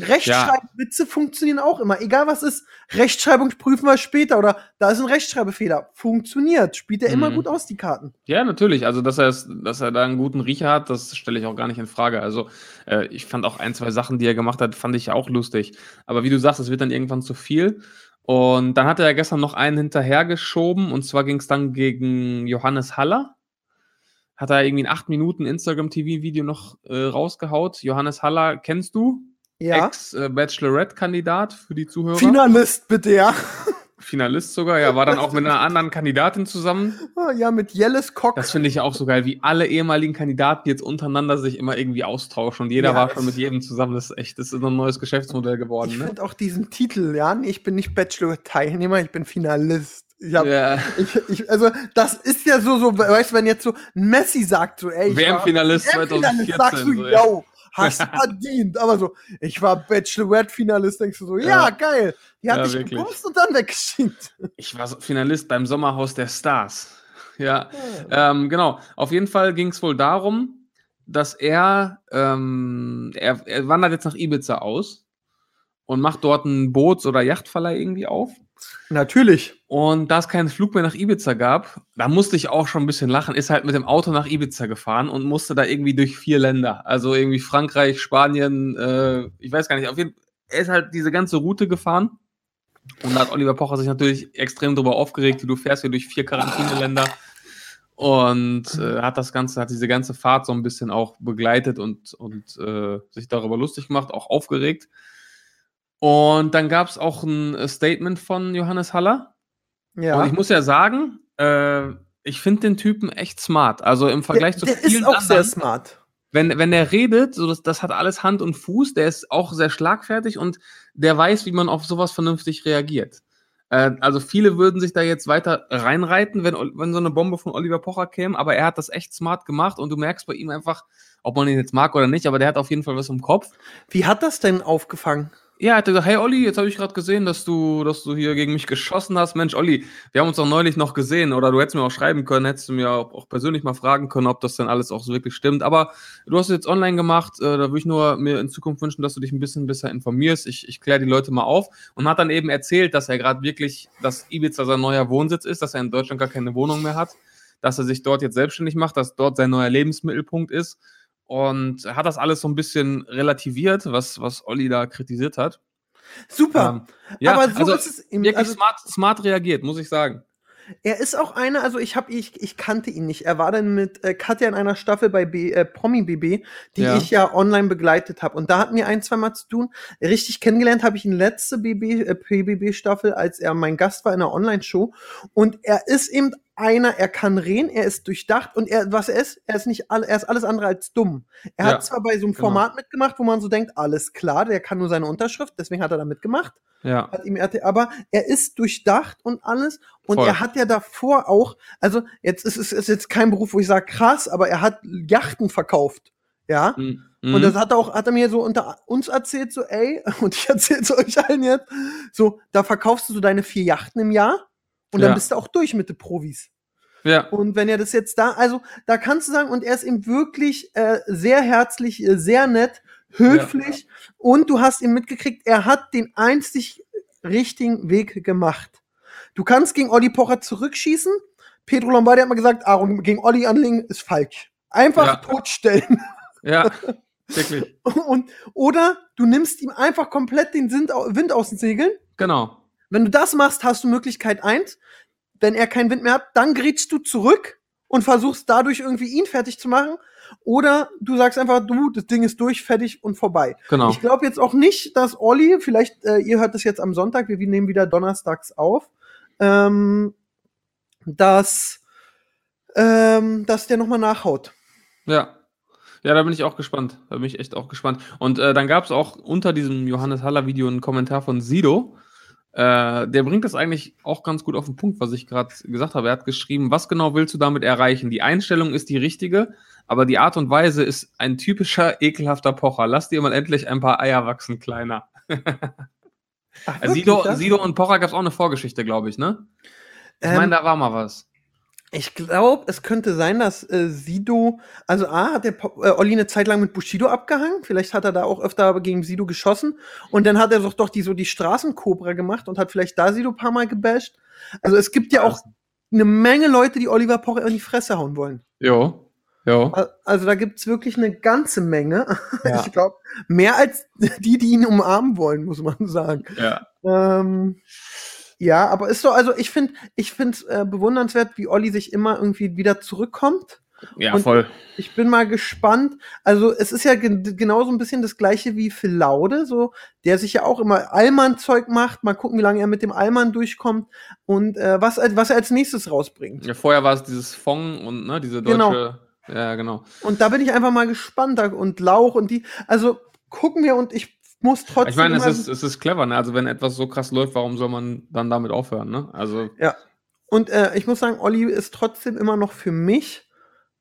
S2: Rechtschreibwitze funktionieren auch immer. Egal was ist, Rechtschreibung prüfen wir später oder da ist ein Rechtschreibfehler. Funktioniert. Spielt er immer
S3: Mhm.
S2: gut aus, die Karten.
S3: Ja, natürlich. Also, dass er, dass er da einen guten Riecher hat, das stelle ich auch gar nicht in Frage. Also, äh, ich fand auch ein, zwei Sachen, die er gemacht hat, fand ich auch lustig. Aber wie du sagst, es wird dann irgendwann zu viel. Und dann hat er ja gestern noch einen hinterhergeschoben und zwar ging es dann gegen Johannes Haller. Hat er irgendwie ein 8 Minuten Instagram-TV-Video noch äh, rausgehaut. Johannes Haller kennst du?
S2: Ja.
S3: Ex-Bachelorette-Kandidat für die Zuhörer.
S2: Finalist, bitte, ja.
S3: Finalist sogar, ja, war dann auch mit einer anderen Kandidatin zusammen.
S2: Ah, ja, mit Jellis Cock.
S3: Das finde ich ja auch so geil, wie alle ehemaligen Kandidaten jetzt untereinander sich immer irgendwie austauschen und jeder
S2: Ja,
S3: war schon mit jedem zusammen. Das ist echt, das ist ein neues Geschäftsmodell
S2: ich
S3: geworden, ne?
S2: finde auch diesen Titel, ja. Ich bin nicht Bachelor-Teilnehmer, ich bin Finalist. Ich hab,
S3: Ja,
S2: ich, ich, also, das ist ja so, so, weißt du, wenn jetzt so Messi sagt, so, ey, ich
S3: WM-Finalist
S2: WM-Finalist,
S3: 2014.
S2: sagst du,
S3: so,
S2: yo, hast verdient. Aber so, ich war Bachelorette-Finalist, denkst du so, ja,
S3: Ja.
S2: geil. Die hat
S3: Ja,
S2: dich
S3: wirklich.
S2: gebumst und dann weggeschickt.
S3: Ich war so Finalist beim Sommerhaus der Stars. Ja, ähm, genau. Auf jeden Fall ging es wohl darum, dass er, ähm, er, er wandert jetzt nach Ibiza aus und macht dort einen Boots- oder Yachtverleih irgendwie auf.
S2: Natürlich.
S3: Und da es keinen Flug mehr nach Ibiza gab, da musste ich auch schon ein bisschen lachen, ist halt mit dem Auto nach Ibiza gefahren und musste da irgendwie durch vier Länder. Also irgendwie Frankreich, Spanien, äh, ich weiß gar nicht, auf jeden Fall, er ist halt diese ganze Route gefahren. Und da hat Oliver Pocher sich natürlich extrem darüber aufgeregt, wie du fährst hier durch vier Quarantäneländer. Und äh, hat das Ganze, hat diese ganze Fahrt so ein bisschen auch begleitet und, und äh, sich darüber lustig gemacht, auch aufgeregt. Und dann gab es auch ein äh, Statement von Johannes Haller.
S2: Ja.
S3: Und ich muss ja sagen, äh, ich finde den Typen echt smart. Also im Vergleich
S2: der,
S3: zu
S2: der
S3: vielen
S2: ist auch sehr
S3: anderen,
S2: smart.
S3: wenn, wenn der redet, so das, das hat alles Hand und Fuß, der ist auch sehr schlagfertig und der weiß, wie man auf sowas vernünftig reagiert. Äh, also viele würden sich da jetzt weiter reinreiten, wenn, wenn so eine Bombe von Oliver Pocher käme, aber er hat das echt smart gemacht und du merkst bei ihm einfach, ob man ihn jetzt mag oder nicht, aber der hat auf jeden Fall was im Kopf.
S2: Wie hat das denn aufgefangen?
S3: Ja, er hat gesagt, hey Olli, jetzt habe ich gerade gesehen, dass du, dass du hier gegen mich geschossen hast. Mensch, Olli, wir haben uns doch neulich noch gesehen oder du hättest mir auch schreiben können, hättest du mir auch, persönlich mal fragen können, ob das denn alles auch so wirklich stimmt. Aber du hast es jetzt online gemacht, äh, da würde ich nur mir in Zukunft wünschen, dass du dich ein bisschen besser informierst. Ich, ich kläre die Leute mal auf und hat dann eben erzählt, dass er gerade wirklich, dass Ibiza sein neuer Wohnsitz ist, dass er in Deutschland gar keine Wohnung mehr hat, dass er sich dort jetzt selbstständig macht, dass dort sein neuer Lebensmittelpunkt ist und hat das alles so ein bisschen relativiert, was, was Olli da kritisiert hat.
S2: Super.
S3: Ähm, ja,
S2: aber so
S3: also
S2: ist es ihm.
S3: wirklich
S2: Also,
S3: smart, smart reagiert, muss ich sagen.
S2: Er ist auch einer, also ich habe ich, ich kannte ihn nicht. Er war dann mit äh, Katja in einer Staffel bei B, äh, Promi BB, die
S3: Ja.
S2: ich ja online begleitet habe. Und da hatten wir ein, zwei Mal zu tun. Richtig kennengelernt habe ich ihn letzte BB, äh, PBB Staffel, als er mein Gast war in einer Online-Show. Und er ist eben einer, er kann reden, er ist durchdacht und er, was er ist, er ist nicht all, er ist alles andere als dumm. Er
S3: Ja,
S2: hat zwar bei so einem
S3: genau.
S2: Format mitgemacht, wo man so denkt, alles klar, der kann nur seine Unterschrift, deswegen hat er da mitgemacht
S3: Ja,
S2: hat ihm RT, aber er ist durchdacht und alles und
S3: Voll.
S2: er hat ja davor auch, also jetzt ist es ist jetzt kein Beruf, wo ich sage krass, aber er hat Yachten verkauft, ja.
S3: Mhm.
S2: Und das hat er auch, hat er mir so unter uns erzählt, so, ey, und ich erzähl's euch allen jetzt, so, da verkaufst du so deine vier Yachten im Jahr und dann
S3: Ja.
S2: bist du auch durch mit den Profis.
S3: ja,
S2: Und wenn er das jetzt da, also da kannst du sagen, und er ist eben wirklich äh, sehr herzlich, äh, sehr nett, höflich und du hast ihm mitgekriegt, er hat den einzig richtigen Weg gemacht. Du kannst gegen Olli Pocher zurückschießen. Pedro Lombardi hat mal gesagt, Aaron, gegen Olli anlegen ist falsch. Einfach
S3: Ja.
S2: totstellen.
S3: ja, wirklich.
S2: Und, oder du nimmst ihm einfach komplett den Wind au- Wind aus den Segeln.
S3: Genau.
S2: Wenn du das machst, hast du Möglichkeit eins. Wenn er keinen Wind mehr hat, dann grätschst du zurück und versuchst dadurch irgendwie ihn fertig zu machen. Oder du sagst einfach, du, das Ding ist durch, fertig und vorbei.
S3: Genau.
S2: Ich glaube jetzt auch nicht, dass Olli, vielleicht, äh, ihr hört das jetzt am Sonntag, wir nehmen wieder donnerstags auf, ähm, dass, ähm, dass der nochmal nachhaut.
S3: Ja. Ja, da bin ich auch gespannt. Da bin ich echt auch gespannt. Und äh, dann gab es auch unter diesem Johannes Haller-Video einen Kommentar von Sido. Äh, der bringt das eigentlich auch ganz gut auf den Punkt, was ich gerade gesagt habe. Er hat geschrieben, was genau willst du damit erreichen? Die Einstellung ist die richtige, aber die Art und Weise ist ein typischer, ekelhafter Pocher. Lass dir mal endlich ein paar Eier wachsen, Kleiner.
S2: Ach, wirklich,
S3: Sido? Sido und Pocher gab es auch eine Vorgeschichte, glaube ich, ne? Ich
S2: Ähm,
S3: meine, da war mal was.
S2: Ich glaube, es könnte sein, dass äh, Sido, also A, hat der Po- äh, Olli eine Zeit lang mit Bushido abgehangen. Vielleicht hat er da auch öfter gegen Sido geschossen. Und dann hat er doch doch die so die Straßenkobra gemacht und hat vielleicht da Sido ein paar Mal gebasht. Also es gibt ja auch eine Menge Leute, die Oliver Pocher in die Fresse hauen wollen.
S3: Jo. Jo.
S2: Al- Also da gibt's wirklich eine ganze Menge.
S3: Ja.
S2: Ich glaube, mehr als die, die ihn umarmen wollen, muss man sagen.
S3: Ja.
S2: Ähm, ja, aber ist so, also ich finde, ich finde äh, bewundernswert, wie Olli sich immer irgendwie wieder zurückkommt.
S3: Ja,
S2: Und-
S3: voll.
S2: Ich bin mal gespannt. Also es ist ja gen genauso ein bisschen das gleiche wie Phil Laude, so der sich ja auch immer Allmann-Zeug macht. Mal gucken, wie lange er mit dem Allmann durchkommt und äh, was, was er als nächstes rausbringt.
S3: Ja, vorher war es dieses Fong und ne, diese deutsche.
S2: Genau.
S3: Ja, genau.
S2: Und da bin ich einfach mal gespannt. Und Lauch und die. Also gucken wir und ich muss trotzdem.
S3: Ich meine, es ist, es ist clever, ne? Also wenn etwas so krass läuft, warum soll man dann damit aufhören, ne? Also,
S2: Und äh, ich muss sagen, Olli ist trotzdem immer noch für mich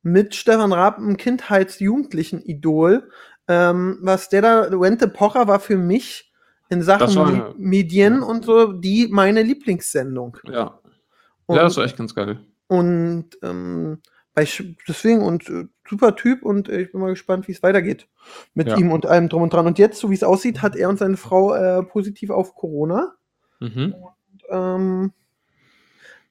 S2: mit Stefan Raab ein Kindheits-Jugendlichen-Idol. Ähm, was der da, Wente Pocher war für mich in Sachen Me- Medien und so die meine Lieblingssendung.
S3: ja.
S2: Und,
S3: ja, das war echt ganz geil.
S2: und ähm, deswegen und äh, super Typ und äh, ich bin mal gespannt, wie es weitergeht mit
S3: Ja.
S2: ihm und allem drum und dran. Und jetzt, so wie es aussieht, hat er und seine Frau äh, positiv auf Corona.
S3: Mhm.
S2: Ähm,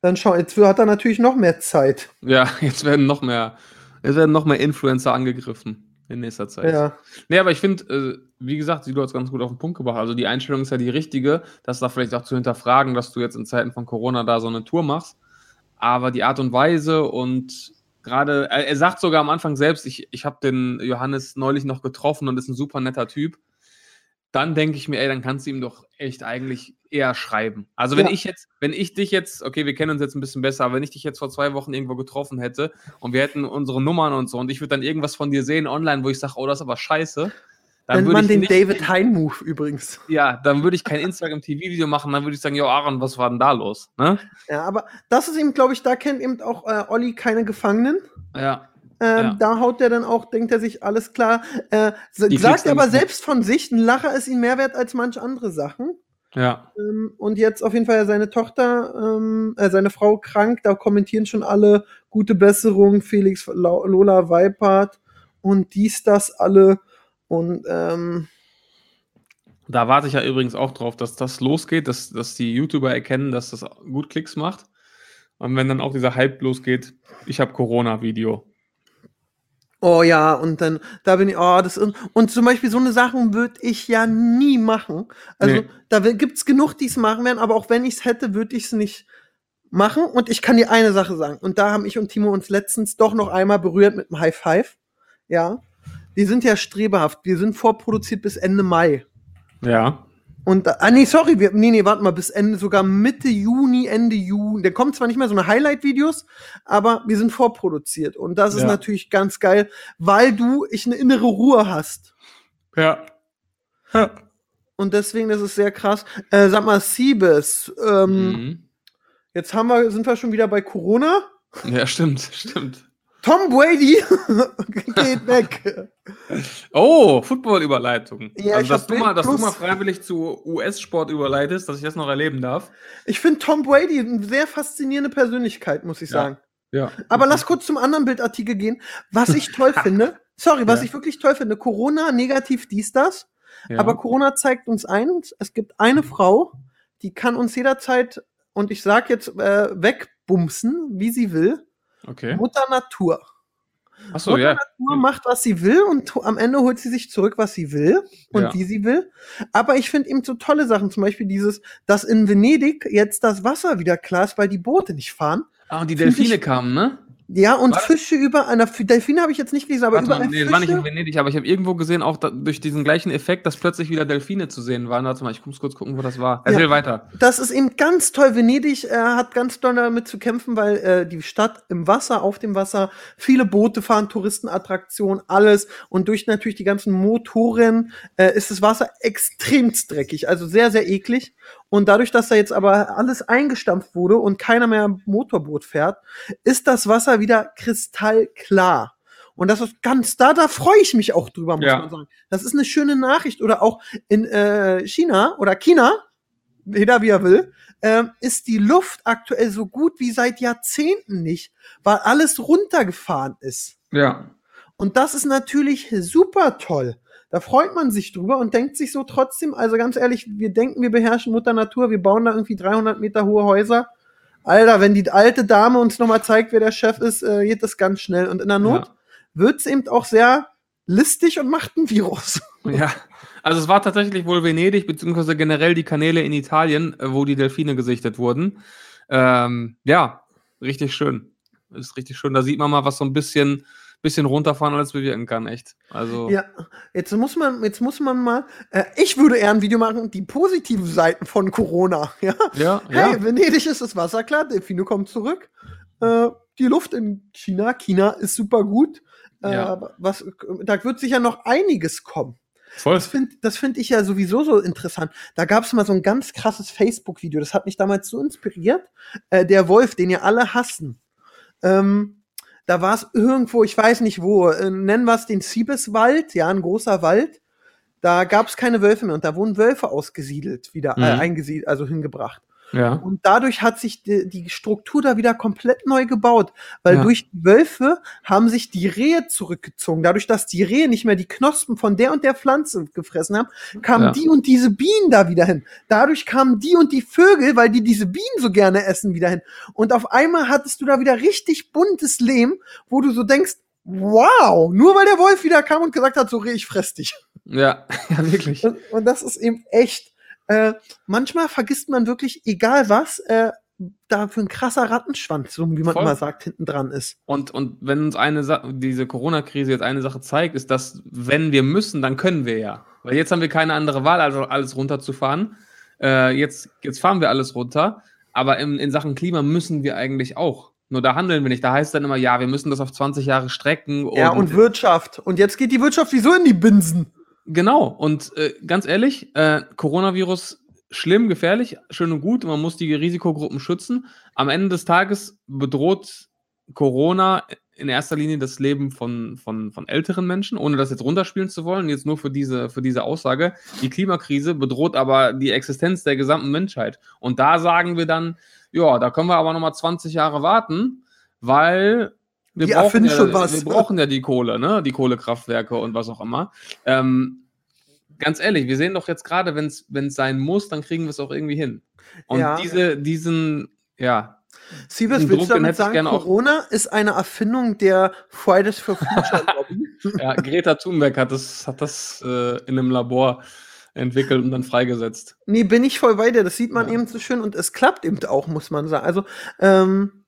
S2: dann schau, jetzt hat er natürlich noch mehr Zeit.
S3: Ja, jetzt werden noch mehr, jetzt werden noch mehr Influencer angegriffen in nächster Zeit.
S2: Ja.
S3: Nee, aber ich finde, äh, wie gesagt, hat es ganz gut auf den Punkt gebracht. Also die Einstellung ist ja die richtige, das da vielleicht auch zu hinterfragen, dass du jetzt in Zeiten von Corona da so eine Tour machst. Aber die Art und Weise und gerade, er, sagt sogar am Anfang selbst, ich, ich habe den Johannes neulich noch getroffen und ist ein super netter Typ. Dann denke ich mir, ey, dann kannst du ihm doch echt eigentlich eher schreiben. Also wenn
S2: Ja.
S3: ich jetzt, wenn ich dich jetzt, okay, wir kennen uns jetzt ein bisschen besser, aber wenn ich dich jetzt vor zwei Wochen irgendwo getroffen hätte und wir hätten unsere Nummern und so und ich würde dann irgendwas von dir sehen online, wo ich sage, oh, das ist aber scheiße, dann
S2: Nennt man den
S3: nicht,
S2: David Hein-Move übrigens.
S3: ja, dann würde ich kein Instagram-TV-Video machen, dann würde ich sagen, jo, Aaron, was war denn da los? Ne?
S2: Ja, aber das ist eben, glaube ich, da kennt eben auch äh, Olli keine Gefangenen.
S3: Ja,
S2: Ähm,
S3: Ja.
S2: Da haut der dann auch, denkt er sich, alles klar. Äh, sagt aber selbst von sich, ein Lacher ist ihm mehr wert als manch andere Sachen.
S3: ja,
S2: Ähm, und jetzt auf jeden Fall seine Tochter, ähm, äh, seine Frau krank, da kommentieren schon alle gute Besserung, Felix Lola Weipart und dies, das alle. Und ähm,
S3: Da warte ich ja übrigens auch drauf, dass das losgeht, dass, dass die YouTuber erkennen, dass das gut Klicks macht. Und wenn dann auch dieser Hype losgeht, ich habe Corona-Video.
S2: oh ja, und dann, da bin ich, oh, das ist, und zum Beispiel so eine Sachen würde ich ja nie machen. Also
S3: Nee.
S2: da wi- gibt's genug, die es machen werden, aber auch wenn ich es hätte, würde ich es nicht machen. Und ich kann dir eine Sache sagen. Und da haben ich und Timo uns letztens doch noch einmal berührt mit einem High Five. Ja. Wir sind ja strebehaft. Wir sind vorproduziert bis Ende Mai.
S3: Ja.
S2: Und, ah, nee, sorry, wir, nee, nee, warte mal, bis Ende, sogar Mitte Juni, Ende Juni. Da kommt zwar nicht mehr so eine Highlight-Videos, aber wir sind vorproduziert. Und das ist
S3: Ja.
S2: natürlich ganz geil, weil du, ich eine innere Ruhe hast.
S3: Ja. ja.
S2: Und deswegen, das ist sehr krass. Äh, sag mal, Siebes, ähm,
S3: Mhm.
S2: jetzt haben wir, sind wir schon wieder bei Corona.
S3: Ja, stimmt, stimmt.
S2: Tom Brady geht weg.
S3: Oh, Football-Überleitung.
S2: Ja,
S3: also, dass, du mal, dass du mal freiwillig zu US-Sport überleitest, dass ich das noch erleben darf.
S2: Ich finde Tom Brady eine sehr faszinierende Persönlichkeit, muss ich
S3: Ja.
S2: sagen.
S3: Ja.
S2: Aber lass kurz zum anderen Bildartikel gehen. Was ich toll finde, sorry, was
S3: Ja.
S2: ich wirklich toll finde, Corona, negativ dies, das.
S3: ja.
S2: Aber Corona zeigt uns eins, es gibt eine Frau, die kann uns jederzeit, und ich sag jetzt, äh, wegbumsen, wie sie will.
S3: Okay.
S2: Mutter Natur.
S3: Achso,
S2: Mutter
S3: ja.
S2: Natur macht, was sie will und am Ende holt sie sich zurück, was sie will und
S3: Ja.
S2: wie sie will. Aber ich finde eben so tolle Sachen, zum Beispiel dieses, dass in Venedig jetzt das Wasser wieder klar ist, weil die Boote nicht fahren.
S3: Ah, und die Delfine
S2: ich-
S3: kamen, ne?
S2: Ja, und
S3: War-
S2: Fische über einer Delfine habe ich jetzt nicht gelesen, aber
S3: Warte
S2: überall
S3: mal, nee, das war nicht in
S2: Fische.
S3: Venedig, aber ich habe irgendwo gesehen, auch da, durch diesen gleichen Effekt, dass plötzlich wieder Delfine zu sehen waren. Warte mal, ich muss kurz gucken, wo das war. Erzähl weiter.
S2: Das ist eben ganz toll. Venedig äh, hat ganz doll damit zu kämpfen, weil äh, die Stadt im Wasser, auf dem Wasser, viele Boote fahren, Touristenattraktionen, alles. Und durch natürlich die ganzen Motoren äh, ist das Wasser extremst dreckig, also sehr, sehr eklig. Und dadurch, dass da jetzt aber alles eingestampft wurde und keiner mehr Motorboot fährt, ist das Wasser wieder kristallklar. Und das ist ganz, da, da freue ich mich auch drüber, muss
S3: Ja.
S2: man sagen. Das ist eine schöne Nachricht. Oder auch in äh, China oder China, jeder wie er will, ähm, ist die Luft aktuell so gut wie seit Jahrzehnten nicht, weil alles runtergefahren ist.
S3: Ja.
S2: Und das ist natürlich super toll. Da freut man sich drüber und denkt sich so trotzdem, also ganz ehrlich, wir denken, wir beherrschen Mutter Natur, wir bauen da irgendwie 300 Meter hohe Häuser. Alter, wenn die alte Dame uns nochmal zeigt, wer der Chef ist, äh, geht das ganz schnell. Und in der Not
S3: Ja.
S2: wird's eben auch sehr listig und macht ein Virus.
S3: Ja, also es war tatsächlich wohl Venedig, beziehungsweise generell die Kanäle in Italien, äh, wo die Delfine gesichtet wurden. Ähm, ja, richtig schön. Ist richtig schön. Da sieht man mal, was so ein bisschen, bisschen runterfahren alles bewirken kann, echt. Also,
S2: Ja, jetzt muss man, jetzt muss man mal, äh, ich würde eher ein Video machen, die positiven Seiten von Corona. Ja,
S3: ja,
S2: hey,
S3: ja.
S2: Venedig ist das Wasser klar, Delfine kommen zurück. Äh, die Luft in China, China ist super gut. Äh,
S3: Ja.
S2: was, da wird sicher noch einiges kommen.
S3: voll.
S2: Das finde find ich ja sowieso so interessant. Da gab es mal so ein ganz krasses Facebook-Video, das hat mich damals so inspiriert. Äh, der Wolf, den ja alle hassen. Ähm, da war es irgendwo, ich weiß nicht wo, äh, nennen wir es den Siebeswald, ja, ein großer Wald. Da gab es keine Wölfe mehr und da wurden Wölfe ausgesiedelt, wieder äh,
S3: Mhm.
S2: eingesiedelt, also hingebracht.
S3: Ja.
S2: Und dadurch hat sich die, die Struktur da wieder komplett neu gebaut, weil
S3: Ja.
S2: durch die Wölfe haben sich die Rehe zurückgezogen. Dadurch, dass die Rehe nicht mehr die Knospen von der und der Pflanze gefressen haben, kamen
S3: Ja.
S2: die und diese Bienen da wieder hin. Dadurch kamen die und die Vögel, weil die diese Bienen so gerne essen, wieder hin. Und auf einmal hattest du da wieder richtig buntes Lehm, wo du so denkst, wow, nur weil der Wolf wieder kam und gesagt hat, so Reh, ich fress dich.
S3: Ja, ja, wirklich.
S2: Und, und das ist eben echt. Äh, manchmal vergisst man wirklich, egal was, äh, da für ein krasser Rattenschwanz, so wie man
S3: Voll.
S2: immer sagt, hinten dran ist.
S3: Und, und wenn uns eine Sa diese Corona-Krise jetzt eine Sache zeigt, ist, dass wenn wir müssen, dann können wir ja. Weil jetzt haben wir keine andere Wahl, also alles runterzufahren. Äh, jetzt, jetzt fahren wir alles runter. Aber in, in Sachen Klima müssen wir eigentlich auch. Nur da handeln wir nicht. Da heißt es dann immer, ja, wir müssen das auf 20 Jahre strecken.
S2: ja, und Wirtschaft. Und jetzt geht die Wirtschaft wieso in die Binsen?
S3: Genau, und äh, ganz ehrlich, äh, Coronavirus schlimm, gefährlich, schön und gut, man muss die Risikogruppen schützen. Am Ende des Tages bedroht Corona in erster Linie das Leben von, von, von älteren Menschen, ohne das jetzt runterspielen zu wollen, jetzt nur für diese, für diese Aussage. Die Klimakrise bedroht aber die Existenz der gesamten Menschheit. Und da sagen wir dann, ja, da können wir aber nochmal 20 Jahre warten, weil wir
S2: Die
S3: brauchen, ja,
S2: schon was.
S3: wir brauchen ja die Kohle, ne? Die Kohlekraftwerke und was auch immer. Ähm, ganz ehrlich, wir sehen doch jetzt gerade, wenn es sein muss, dann kriegen wir es auch irgendwie hin. Und
S2: Ja.
S3: diese, diesen, ja,
S2: Siebes, willst du damit sagen, Corona ist eine Erfindung der Fridays for Future Lobby?
S3: ja Greta Thunberg hat das, hat das äh, in einem Labor entwickelt und dann freigesetzt.
S2: Nee, bin ich voll bei dir. Das sieht man
S3: Ja.
S2: eben so schön und es klappt eben auch, muss man sagen. Also, ähm,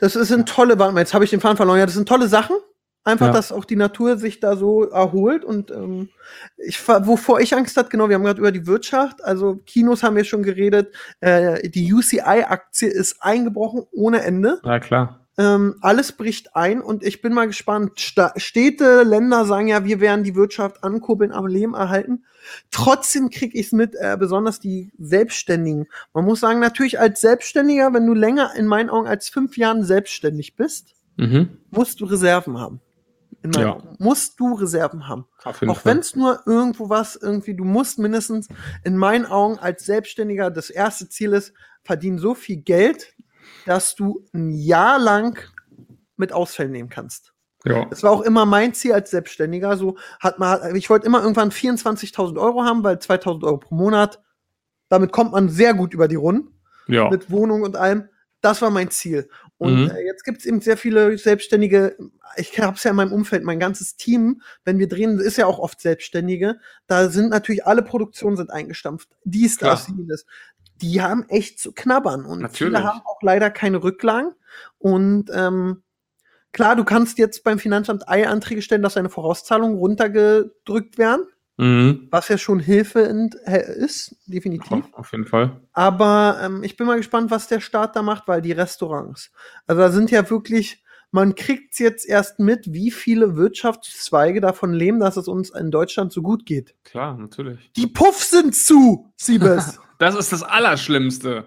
S2: das ist ein tolle, warte mal, jetzt habe ich den Faden verloren. Ja, das sind tolle Sachen. Einfach,
S3: Ja.
S2: dass auch die Natur sich da so erholt und ähm, ich, wovor ich Angst hatte, genau, wir haben gerade über die Wirtschaft, also Kinos haben wir schon geredet, äh, die UCI-Aktie ist eingebrochen ohne Ende.
S3: Ja, klar.
S2: Ähm, alles bricht ein und ich bin mal gespannt. Sta Städte, Länder sagen ja, wir werden die Wirtschaft ankurbeln, am Leben erhalten. Trotzdem kriege ich es mit, äh, besonders die Selbstständigen. Man muss sagen, natürlich als Selbstständiger, wenn du länger in meinen Augen als fünf Jahren selbstständig bist,
S3: Mhm.
S2: musst du Reserven haben. In meinen
S3: Ja.
S2: Augen. Musst du Reserven haben. Auch wenn es nur irgendwo was, irgendwie, du musst mindestens in meinen Augen als Selbstständiger, das erste Ziel ist, verdienen so viel Geld, dass du ein Jahr lang mit Ausfällen nehmen kannst.
S3: Ja.
S2: Das war auch immer mein Ziel als Selbstständiger. So hat man, ich wollte immer irgendwann 24.000 Euro haben, weil 2.000 Euro pro Monat, damit kommt man sehr gut über die Runden
S3: ja.
S2: mit Wohnung und allem. Das war mein Ziel. Und
S3: Mhm.
S2: äh, jetzt gibt es eben sehr viele Selbstständige. Ich habe es ja in meinem Umfeld, mein ganzes Team, wenn wir drehen, ist ja auch oft Selbstständige. Da sind natürlich alle Produktionen sind eingestampft. Dies, das,
S3: Klar.
S2: jenes. Die haben echt zu knabbern. Und
S3: Natürlich.
S2: viele haben auch leider keine Rücklagen. Und ähm, klar, du kannst jetzt beim Finanzamt Eilanträge stellen, dass deine Vorauszahlungen runtergedrückt werden,
S3: Mhm.
S2: was ja schon Hilfe äh, ist, definitiv.
S3: Auf, auf jeden Fall.
S2: Aber ähm, ich bin mal gespannt, was der Staat da macht, weil die Restaurants, also da sind ja wirklich, man kriegt jetzt erst mit, wie viele Wirtschaftszweige davon leben, dass es uns in Deutschland so gut geht.
S3: Klar, natürlich.
S2: Die Puffs sind zu, Siebes.
S3: Das ist das Allerschlimmste.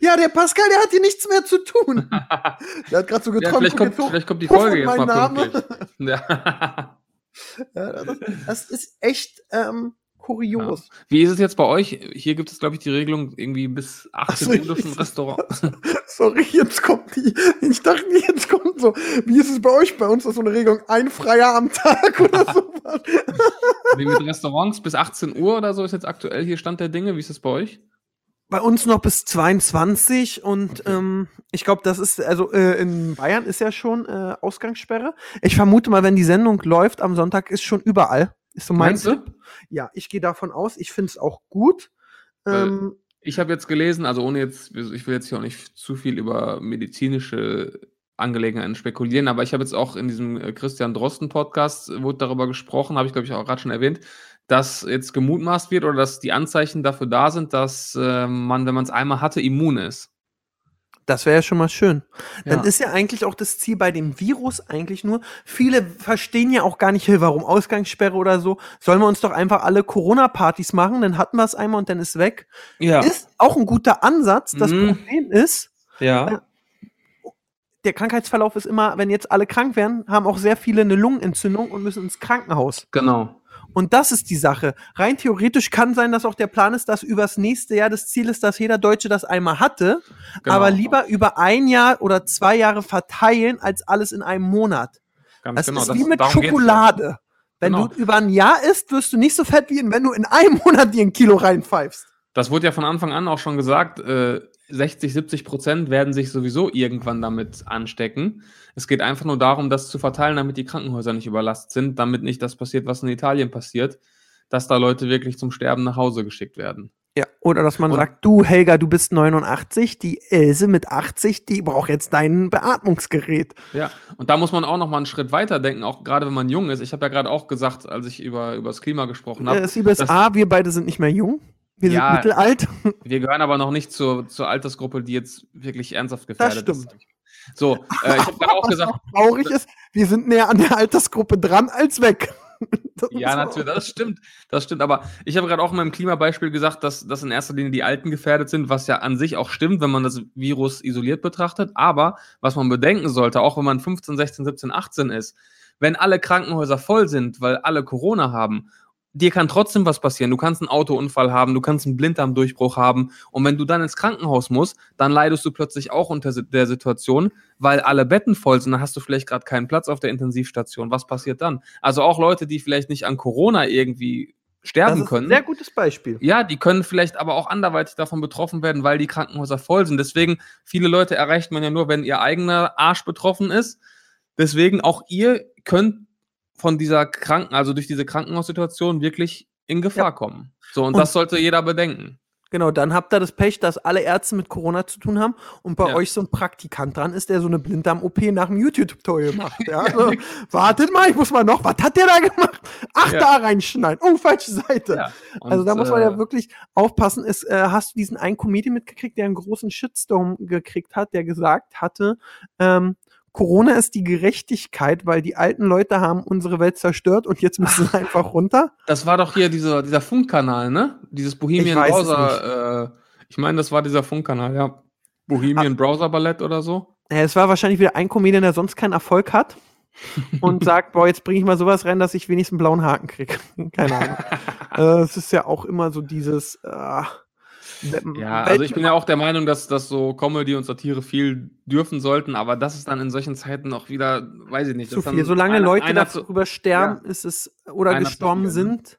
S2: ja, der Pascal, der hat hier nichts mehr zu tun. Der hat gerade so
S3: Ja,
S2: geträumt,
S3: vielleicht,
S2: guck
S3: kommt,
S2: hoch.
S3: vielleicht kommt die Folge jetzt mal
S2: Name.
S3: pünktlich. Ja.
S2: Ja, das, das ist echt ähm, kurios.
S3: Wie ist es jetzt bei euch? Hier gibt es, glaube ich, die Regelung, irgendwie bis 18
S2: Ach so,
S3: Uhr dürfen Restaurants.
S2: Sorry, jetzt kommt die. Ich dachte, jetzt kommt so. Wie ist es bei euch? Bei uns ist so eine Regelung, ein Freier am Tag oder sowas.
S3: Wie mit Restaurants bis 18 Uhr oder so ist jetzt aktuell hier Stand der Dinge. Wie ist das bei euch?
S2: Bei uns noch bis 22 und ähm, ich glaube, das ist, also äh, in Bayern ist ja schon äh, Ausgangssperre. Ich vermute mal, wenn die Sendung läuft am Sonntag, ist schon überall. Ist so mein
S3: Meinst du?
S2: Tipp. Ja, ich gehe davon aus. Ich finde es auch gut. Ähm,
S3: Ich habe jetzt gelesen, also ohne jetzt, ich will jetzt hier auch nicht zu viel über medizinische Angelegenheiten spekulieren, aber ich habe jetzt auch in diesem äh, Christian Drosten Podcast äh, wurde darüber gesprochen, habe ich glaube ich auch gerade schon erwähnt, dass jetzt gemutmaßt wird oder dass die Anzeichen dafür da sind, dass äh, man, wenn man es einmal hatte, immun ist.
S2: Das wäre ja schon mal schön. Dann
S3: Ja.
S2: ist ja eigentlich auch das Ziel bei dem Virus eigentlich nur, viele verstehen ja auch gar nicht, hey, warum Ausgangssperre oder so. Sollen wir uns doch einfach alle Corona-Partys machen, dann hatten wir es einmal und dann ist weg.
S3: Ja.
S2: Ist auch ein guter Ansatz. Das
S3: Mhm.
S2: Problem ist,
S3: ja.
S2: der Krankheitsverlauf ist immer, wenn jetzt alle krank werden, haben auch sehr viele eine Lungenentzündung und müssen ins Krankenhaus.
S3: Genau.
S2: Und das ist die Sache. Rein theoretisch kann sein, dass auch der Plan ist, dass übers nächste Jahr das Ziel ist, dass jeder Deutsche das einmal hatte,
S3: Genau.
S2: aber lieber über ein Jahr oder zwei Jahre verteilen, als alles in einem Monat.
S3: Ganz
S2: Das
S3: genau.
S2: ist
S3: das-
S2: wie mit
S3: geht's ja.
S2: Schokolade. Wenn
S3: Genau.
S2: du über ein Jahr isst, wirst du nicht so fett, wie wenn du in einem Monat dir ein Kilo reinpfeifst.
S3: Das wurde ja von Anfang an auch schon gesagt, äh, 60, 70 Prozent werden sich sowieso irgendwann damit anstecken. Es geht einfach nur darum, das zu verteilen, damit die Krankenhäuser nicht überlastet sind, damit nicht das passiert, was in Italien passiert, dass da Leute wirklich zum Sterben nach Hause geschickt werden.
S2: Ja, oder dass man
S3: Und-
S2: sagt, du Helga, du bist 89, die Else mit 80, die braucht jetzt dein Beatmungsgerät.
S3: Ja, und da muss man auch noch mal einen Schritt weiter denken, auch gerade wenn man jung ist. Ich habe ja gerade auch gesagt, als ich über, über das Klima gesprochen habe,
S2: Äh,
S3: das-
S2: A, wir beide sind nicht mehr jung. Wir
S3: Ja.
S2: sind mittelalt.
S3: wir gehören aber noch nicht zur, zur Altersgruppe, die jetzt wirklich ernsthaft gefährdet
S2: stimmt.
S3: ist. So, äh, ich habe gerade auch gesagt,
S2: Traurig ist, wir sind näher an der Altersgruppe dran als weg. Das
S3: Ja, natürlich,
S2: auch-
S3: das stimmt. Das stimmt. Aber ich habe gerade auch in meinem Klimabeispiel gesagt, dass, dass in erster Linie die Alten gefährdet sind, was ja an sich auch stimmt, wenn man das Virus isoliert betrachtet. Aber was man bedenken sollte, auch wenn man 15, 16, 17, 18 ist, wenn alle Krankenhäuser voll sind, weil alle Corona haben, dir kann trotzdem was passieren. Du kannst einen Autounfall haben, du kannst einen Blinddarmdurchbruch haben. Und wenn du dann ins Krankenhaus musst, dann leidest du plötzlich auch unter der Situation, weil alle Betten voll sind. Dann hast du vielleicht gerade keinen Platz auf der Intensivstation. Was passiert dann? Also auch Leute, die vielleicht nicht an Corona irgendwie
S2: das
S3: sterben können.
S2: sehr gutes Beispiel.
S3: Ja, die können vielleicht aber auch anderweitig davon betroffen werden, weil die Krankenhäuser voll sind. Deswegen, viele Leute erreicht man ja nur, wenn ihr eigener Arsch betroffen ist. Deswegen auch ihr könnt von dieser Kranken, also durch diese Krankenhaussituation wirklich in Gefahr
S2: Ja.
S3: kommen. So, und,
S2: Und-
S3: das sollte jeder bedenken.
S2: Genau, dann habt ihr das Pech, dass alle Ärzte mit Corona zu tun haben und bei
S3: Ja.
S2: euch so ein Praktikant dran ist, der so eine Blinddarm-OP nach dem YouTube-Tutorial macht. Ja? Also, wartet mal, ich muss mal noch, was hat der da gemacht? Ach, da reinschneiden. Oh, falsche Seite.
S3: Und,
S2: also da muss man ja
S3: äh,
S2: wirklich aufpassen. Ist, äh, hast du diesen einen Comedian mitgekriegt, der einen großen Shitstorm gekriegt hat, der gesagt hatte, ähm, Corona ist die Gerechtigkeit, weil die alten Leute haben unsere Welt zerstört und jetzt müssen sie einfach runter.
S3: Das war doch hier dieser, dieser Funkkanal, ne? Dieses Bohemian
S2: Ich
S3: Browser. Äh, ich meine, das war dieser Funkkanal, ja. Bohemian
S2: Ah.
S3: Browser Ballett oder so.
S2: Ja, es war wahrscheinlich wieder ein Comedian, der sonst keinen Erfolg hat und sagt, boah, jetzt bringe ich mal sowas rein, dass ich wenigstens einen blauen Haken kriege. Keine Ahnung. äh, es ist ja auch immer so dieses äh,
S3: Ja, also ich bin ja auch der Meinung, dass, dass so Comedy und Satire viel dürfen sollten, aber das ist dann in solchen Zeiten auch wieder, weiß ich nicht.
S2: zu viel. Solange
S3: einer-
S2: Leute
S3: einer
S2: darüber sterben, ist es oder gestorben sind.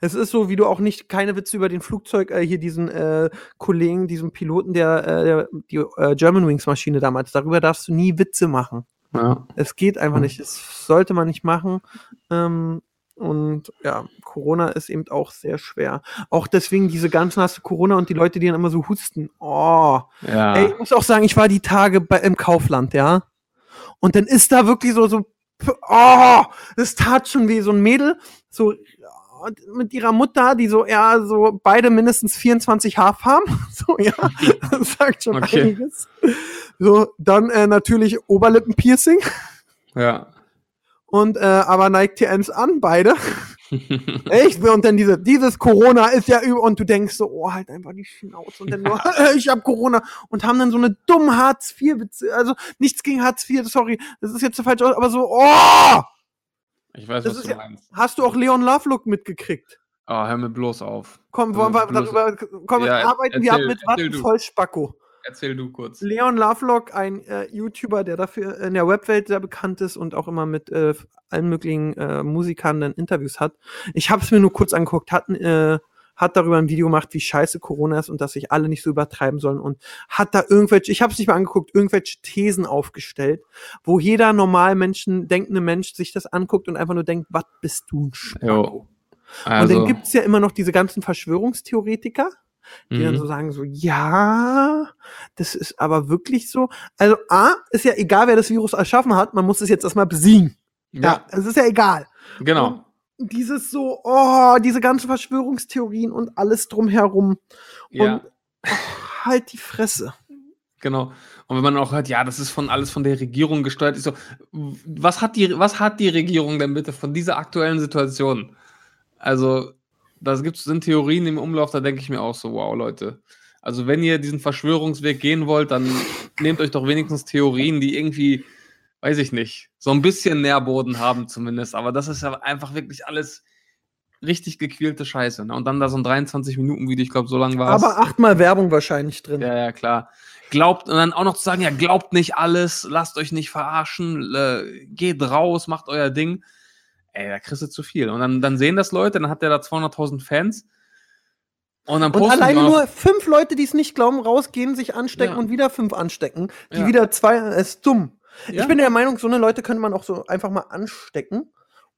S2: Es ist so, wie du auch nicht keine Witze über den Flugzeug, äh, hier diesen äh, Kollegen, diesen Piloten der, äh, der die äh, Germanwings Maschine damals, darüber darfst du nie Witze machen.
S3: Ja.
S2: Es geht einfach
S3: Mhm.
S2: nicht. Es sollte man nicht machen. Ähm, und ja, Corona ist eben auch sehr schwer. Auch deswegen diese ganzen hast du Corona und die Leute, die dann immer so husten. Oh.
S3: ja.
S2: Ey, ich muss auch sagen, ich war die Tage bei, im Kaufland, ja. Und dann ist da wirklich so, so, oh, das tat schon wie so ein Mädel, so mit ihrer Mutter, die so, ja, so beide mindestens 24 Haarfarben. So, ja, das sagt schon
S3: Okay.
S2: einiges. So, dann äh, natürlich Oberlippenpiercing
S3: ja.
S2: Und äh, aber Nike TNs an, beide. Echt? Und dann diese, dieses Corona ist ja über und du denkst so, oh, halt einfach die Schnauze und dann nur, ich hab Corona und haben dann so eine dumme Hartz IV also nichts gegen Hartz IV, sorry, das ist jetzt so falsch, aus, aber so, oh!
S3: Ich weiß,
S2: Das
S3: was
S2: ist
S3: du
S2: ja-
S3: meinst.
S2: Hast du auch Leon Lovelock mitgekriegt?
S3: Oh, hör mir bloß auf.
S2: Komm, wollen wir
S3: bloß-
S2: darüber, komm,
S3: Ja,
S2: arbeiten wir ab
S3: erzähl-
S2: mit
S3: erzähl
S2: Watten
S3: du. Erzähl du kurz.
S2: Leon Lovelock, ein äh, YouTuber, der dafür in der Webwelt sehr bekannt ist und auch immer mit äh, allen möglichen äh, Musikern dann Interviews hat. Ich habe es mir nur kurz angeguckt, hat, äh, hat darüber ein Video gemacht, wie scheiße Corona ist und dass sich alle nicht so übertreiben sollen und hat da irgendwelche, ich habe es nicht mal angeguckt, irgendwelche Thesen aufgestellt, wo jeder normal Menschen, denkende Mensch sich das anguckt und einfach nur denkt, was bist du ein Spacko?
S3: Jo.
S2: Und
S3: Also,
S2: dann gibt's ja immer noch diese ganzen Verschwörungstheoretiker, die dann
S3: mhm.
S2: so sagen so, ja, das ist aber wirklich so. Also A, ist ja egal, wer das Virus erschaffen hat, man muss es jetzt erstmal besiegen. Ja,
S3: ja,
S2: es ist ja egal.
S3: genau.
S2: Und dieses so, oh, diese ganzen Verschwörungstheorien und alles drumherum.
S3: Ja.
S2: Und oh, halt die Fresse.
S3: Genau. Und wenn man auch hört, ja, das ist von alles von der Regierung gesteuert, ist so, was hat die, was hat die Regierung denn bitte von dieser aktuellen Situation? Also, da gibt's sind Theorien im Umlauf, da denke ich mir auch so, wow, Leute. Also, wenn ihr diesen Verschwörungsweg gehen wollt, dann nehmt euch doch wenigstens Theorien, die irgendwie, weiß ich nicht, so ein bisschen Nährboden haben zumindest. Aber das ist ja einfach wirklich alles richtig gequälte Scheiße. Ne? Und dann da so ein 23-Minuten-Video, ich glaube, so lang war es.
S2: Aber achtmal Werbung wahrscheinlich drin.
S3: Ja, ja, klar. Glaubt, und dann auch noch zu sagen, ja, glaubt nicht alles, lasst euch nicht verarschen, äh, geht raus, macht euer Ding. Ey, da kriegst du zu viel. Und dann, dann sehen das Leute, dann hat der da 200.000 Fans. Und dann
S2: Und alleine
S3: noch-
S2: nur fünf Leute, die es nicht glauben, rausgehen, sich anstecken
S3: Ja.
S2: und wieder fünf anstecken. Die
S3: Ja.
S2: wieder zwei, es ist dumm.
S3: Ja.
S2: Ich bin der Meinung, so eine Leute könnte man auch so einfach mal anstecken.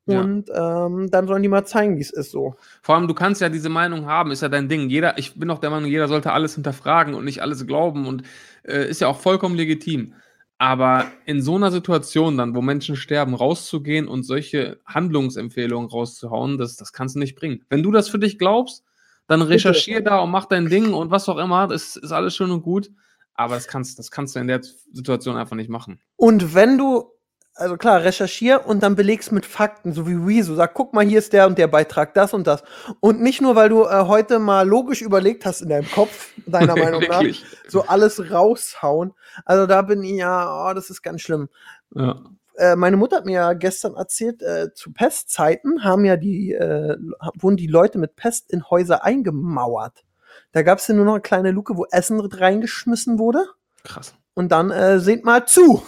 S2: Und ähm, dann sollen die mal zeigen, wie es ist so.
S3: Vor allem, du kannst ja diese Meinung haben, ist ja dein Ding. Jeder, ich bin auch der Meinung, jeder sollte alles hinterfragen und nicht alles glauben und äh, ist ja auch vollkommen legitim. Aber in so einer Situation dann, wo Menschen sterben, rauszugehen und solche Handlungsempfehlungen rauszuhauen, das, das kannst du nicht bringen. Wenn du das für dich glaubst, dann recherchier da und mach dein Ding und was auch immer, das ist alles schön und gut. Aber das kannst, das kannst du in der Situation einfach nicht machen.
S2: Und wenn du, also klar, recherchier und dann belegst mit Fakten, so wie Rezo, sag, guck mal, hier ist der und der Beitrag, das und das. Und nicht nur, weil du äh, heute mal logisch überlegt hast in deinem Kopf, deiner Meinung nach, so alles raushauen. Also da bin ich ja, oh, das ist ganz schlimm.
S3: Ja.
S2: Äh, meine Mutter hat mir ja gestern erzählt, äh, zu Pestzeiten haben ja die, äh, wurden die Leute mit Pest in Häuser eingemauert. Da gab es ja nur noch eine kleine Luke, wo Essen reingeschmissen wurde.
S3: Krass.
S2: Und dann äh, seht mal zu.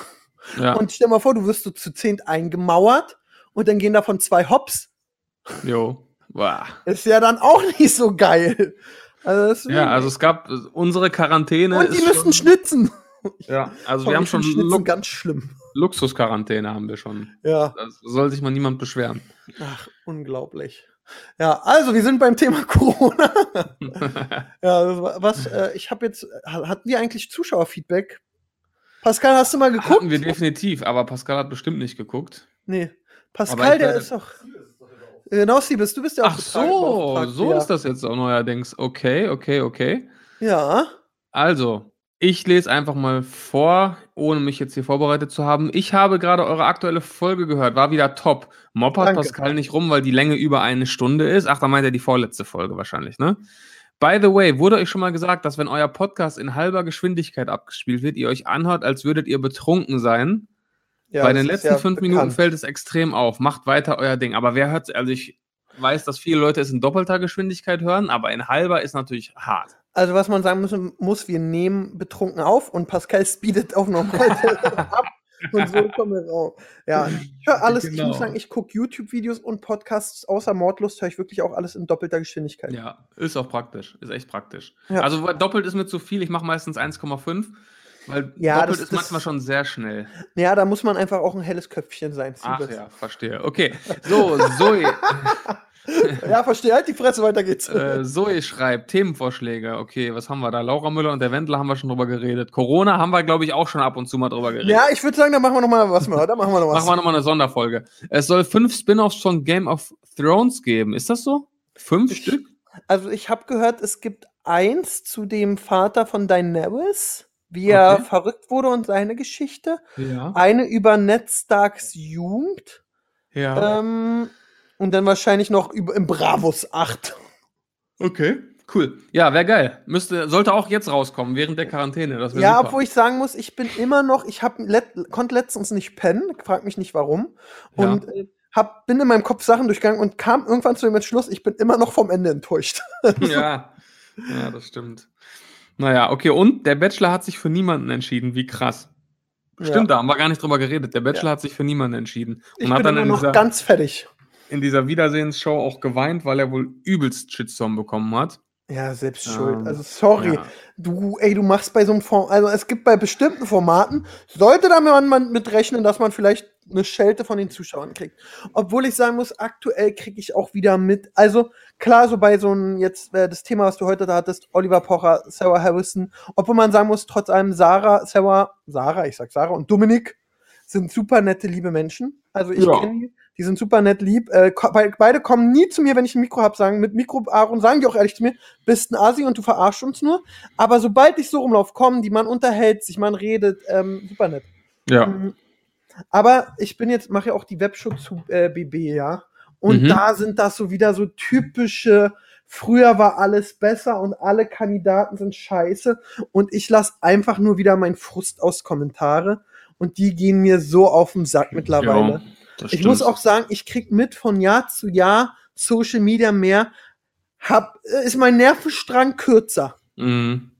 S3: Ja.
S2: Und stell mal vor, du wirst so zu zehnt eingemauert und dann gehen davon zwei Hops.
S3: jo. Wow.
S2: Ist ja dann auch nicht so geil. Also
S3: Ja, also es gab unsere Quarantäne.
S2: und die müssen schnitzen.
S3: Ja, also
S2: Boah,
S3: wir haben schon Lu
S2: ganz schlimm.
S3: Luxusquarantäne haben wir schon.
S2: Ja.
S3: Da soll sich mal niemand beschweren.
S2: Ach, unglaublich. Ja, also wir sind beim Thema Corona. Ja, was, äh, ich habe jetzt, ha- hatten wir eigentlich Zuschauerfeedback? Pascal, hast du mal geguckt?
S3: Hatten wir definitiv, aber Pascal hat bestimmt nicht geguckt.
S2: Nee. Pascal, der ist doch. Genau, Siebes, du bist ja auch
S3: Ach so, so
S2: ja.
S3: ist das jetzt auch neuerdings. Okay, okay, okay.
S2: Ja.
S3: Also, ich lese einfach mal vor, ohne mich jetzt hier vorbereitet zu haben. Ich habe gerade eure aktuelle Folge gehört, war wieder top. Moppert
S2: Danke.
S3: Pascal nicht rum, weil die Länge über eine Stunde ist. Ach, da meint er die vorletzte Folge wahrscheinlich, ne? By the way, wurde euch schon mal gesagt, dass wenn euer Podcast in halber Geschwindigkeit abgespielt wird, ihr euch anhört, als würdet ihr betrunken sein?
S2: ja
S3: Bei den letzten fünf
S2: bekannt.
S3: Minuten fällt es extrem auf. Macht weiter euer Ding. Aber wer hört, also ich weiß, dass viele Leute es in doppelter Geschwindigkeit hören, aber in halber ist natürlich hart.
S2: Also, was man sagen muss, muss, wir nehmen betrunken auf und Pascal speedet auf normal ab. Und so kommen wir raus. Ja, ich höre alles. Ich
S3: Genau.
S2: muss sagen, ich gucke YouTube-Videos und Podcasts außer Mordlust, höre ich wirklich auch alles in doppelter Geschwindigkeit.
S3: Ja, ist auch praktisch. Ist echt praktisch.
S2: Ja.
S3: Also doppelt ist mir zu viel. Ich mache meistens 1,5, weil
S2: Ja,
S3: doppelt
S2: das-
S3: ist
S2: das-
S3: manchmal schon sehr schnell.
S2: Ja, da muss man einfach auch ein helles Köpfchen sein.
S3: Ach
S2: Siebes.
S3: ja, verstehe. Okay, so, Zoe,
S2: Ja, verstehe. Halt die Fresse, weiter geht's.
S3: äh, Zoe schreibt Themenvorschläge. Okay, was haben wir da? Laura Müller und der Wendler haben wir schon drüber geredet. Corona haben wir, glaube ich, auch schon ab und zu mal drüber geredet.
S2: ja, ich würde sagen, da machen wir noch mal was mehr, oder? Machen wir noch was.
S3: Machen wir nochmal eine Sonderfolge. Es soll fünf Spin-offs von Game of Thrones geben. Ist das so? Fünf
S2: Ich-
S3: Stück?
S2: Also ich habe gehört, es gibt eins zu dem Vater von Daenerys, wie er
S3: Okay.
S2: verrückt wurde und seine Geschichte.
S3: Ja.
S2: Eine über Ned Starks Jugend.
S3: Ja.
S2: Ähm, und dann wahrscheinlich noch über, im Bravos 8.
S3: Okay, cool. Ja, wäre geil. Müsste, sollte auch jetzt rauskommen, während der Quarantäne. Das
S2: Ja,
S3: super.
S2: obwohl ich sagen muss, ich bin immer noch, ich hab let, konnte letztens nicht pennen, frag mich nicht warum.
S3: Ja.
S2: Und äh, hab, bin in meinem Kopf Sachen durchgegangen und kam irgendwann zu dem Entschluss, ich bin immer noch vom Ende enttäuscht.
S3: ja. ja, das stimmt. Naja, okay, und der Bachelor hat sich für niemanden entschieden. Wie krass. Stimmt, da haben wir gar nicht drüber geredet. Der Bachelor hat sich für niemanden entschieden.
S2: Ich
S3: Und hat
S2: bin
S3: dann
S2: immer noch
S3: dieser,
S2: ganz fertig.
S3: In dieser Wiedersehensshow auch geweint, weil er wohl übelst Shitstorm bekommen hat.
S2: Ja, selbst
S3: Ähm,
S2: schuld. Also sorry.
S3: Ja.
S2: Du, ey, du machst bei so einem Form, also es gibt bei bestimmten Formaten, sollte da man man mit rechnen, dass man vielleicht eine Schelte von den Zuschauern kriegt. Obwohl ich sagen muss, aktuell kriege ich auch wieder mit. Also klar, so bei so einem jetzt äh, das Thema, was du heute da hattest, Oliver Pocher, Sarah Harrison, obwohl man sagen muss, trotz allem Sarah, Sarah, Sarah, ich sag Sarah und Dominik sind super nette, liebe Menschen. Also ich
S3: Ja.
S2: kenne die, die sind super nett lieb. Äh, beide kommen nie zu mir, wenn ich ein Mikro hab, sagen, mit Mikro, Aaron, sagen die auch ehrlich zu mir, bist ein Asi und du verarschst uns nur. Aber sobald ich so rumlaufe, kommen die, man unterhält sich, man redet, ähm, super nett.
S3: Ja.
S2: Mhm. Aber ich bin jetzt, mache ja auch die Webshow zu äh, BB, ja. Und
S3: Mhm.
S2: da sind das so wieder so typische, früher war alles besser und alle Kandidaten sind scheiße. Und ich lasse einfach nur wieder meinen Frust aus Kommentare. Und die gehen mir so auf den Sack mittlerweile.
S3: Ja,
S2: Ich muss auch sagen, ich krieg mit von Jahr zu Jahr Social Media mehr, hab, äh, ist mein Nervenstrang kürzer.
S3: Mhm.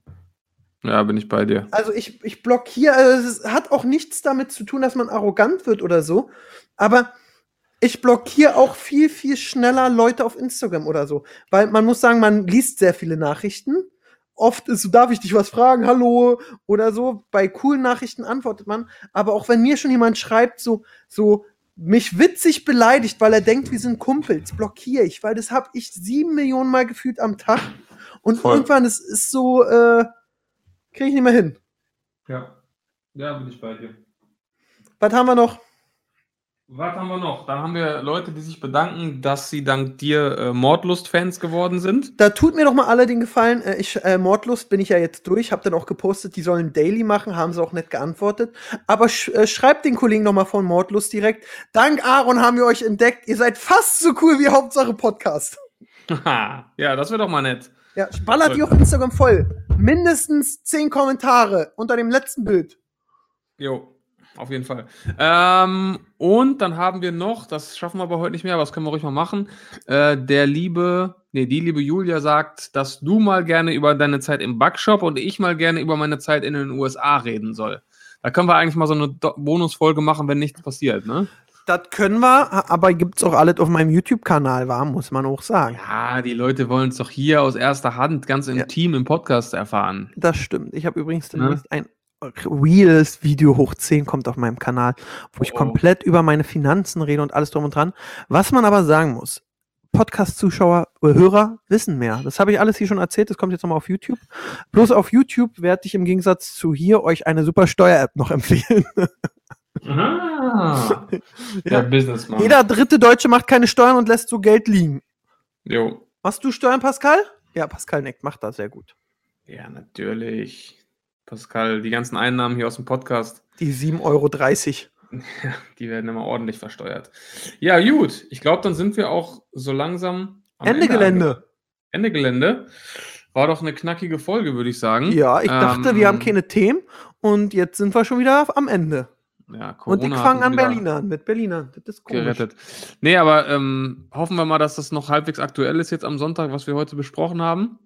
S3: Ja, bin ich bei dir.
S2: Also ich, ich blockiere, also es hat auch nichts damit zu tun, dass man arrogant wird oder so, aber ich blockiere auch viel, viel schneller Leute auf Instagram oder so. Weil man muss sagen, man liest sehr viele Nachrichten. Oft ist so, darf ich dich was fragen, hallo oder so. Bei coolen Nachrichten antwortet man. Aber auch wenn mir schon jemand schreibt, so, so mich witzig beleidigt, weil er denkt, wir sind Kumpels, blockiere ich, weil das habe ich sieben Millionen Mal gefühlt am Tag. Und
S3: Voll.
S2: irgendwann ist es so, äh, kriege ich nicht mehr hin.
S3: Ja. Ja, bin ich bei dir.
S2: Was haben wir noch?
S3: Was haben wir noch? Da haben wir Leute, die sich bedanken, dass sie dank dir äh, Mordlust-Fans geworden sind.
S2: Da tut mir doch mal alle den Gefallen. Äh, ich, äh, Mordlust bin ich ja jetzt durch, hab dann auch gepostet, die sollen Daily machen, haben sie auch nicht geantwortet. Aber sch äh, schreibt den Kollegen noch mal von Mordlust direkt. Dank Aaron haben wir euch entdeckt. Ihr seid fast so cool wie Hauptsache Podcast.
S3: Haha, ja, das wäre doch mal nett.
S2: Ja, ballert die auf Instagram voll. Mindestens zehn Kommentare unter dem letzten Bild.
S3: Jo, auf jeden Fall. Ähm, und dann haben wir noch, das schaffen wir aber heute nicht mehr, aber das können wir ruhig mal machen. Äh, der liebe, nee, die liebe Julia sagt, dass du mal gerne über deine Zeit im Backshop und ich mal gerne über meine Zeit in den USA reden soll. Da können wir eigentlich mal so eine Do Bonusfolge machen, wenn nichts passiert, ne?
S2: Das können wir, aber gibt's auch alles auf meinem YouTube-Kanal, war, muss man auch sagen.
S3: Ja, die Leute wollen es doch hier aus erster Hand ganz intim im Podcast erfahren.
S2: Das stimmt. Ich habe übrigens
S3: Ne?
S2: demnächst ein reales Video hoch 10 kommt auf meinem Kanal, wo ich
S3: Oh.
S2: komplett über meine Finanzen rede und alles drum und dran. Was man aber sagen muss, Podcast-Zuschauer, äh, Hörer wissen mehr. Das habe ich alles hier schon erzählt, das kommt jetzt nochmal auf YouTube. Bloß auf YouTube werde ich im Gegensatz zu hier euch eine super Steuer-App noch empfehlen.
S3: Ah, der Businessman.
S2: Jeder dritte Deutsche macht keine Steuern und lässt so Geld liegen.
S3: Jo.
S2: Machst du Steuern, Pascal? Ja, Pascal nickt, macht das sehr gut.
S3: Ja, natürlich. Pascal, die ganzen Einnahmen hier aus dem Podcast,
S2: Die 7,30 Euro.
S3: die werden immer ordentlich versteuert. Ja, gut. Ich glaube, dann sind wir auch so langsam am
S2: Ende Gelände.
S3: Ende Gelände. War doch eine knackige Folge, würde ich sagen.
S2: Ja, ich dachte, wir haben
S3: Ähm,
S2: keine Themen und jetzt sind wir schon wieder am Ende.
S3: Ja,
S2: Und
S3: Corona hat
S2: fangen
S3: uns
S2: an
S3: wieder
S2: Berlin an, mit Berlinern. Das ist komisch.
S3: Gerettet. Nee, aber ähm, hoffen wir mal, dass das noch halbwegs aktuell ist jetzt am Sonntag, was wir heute besprochen haben.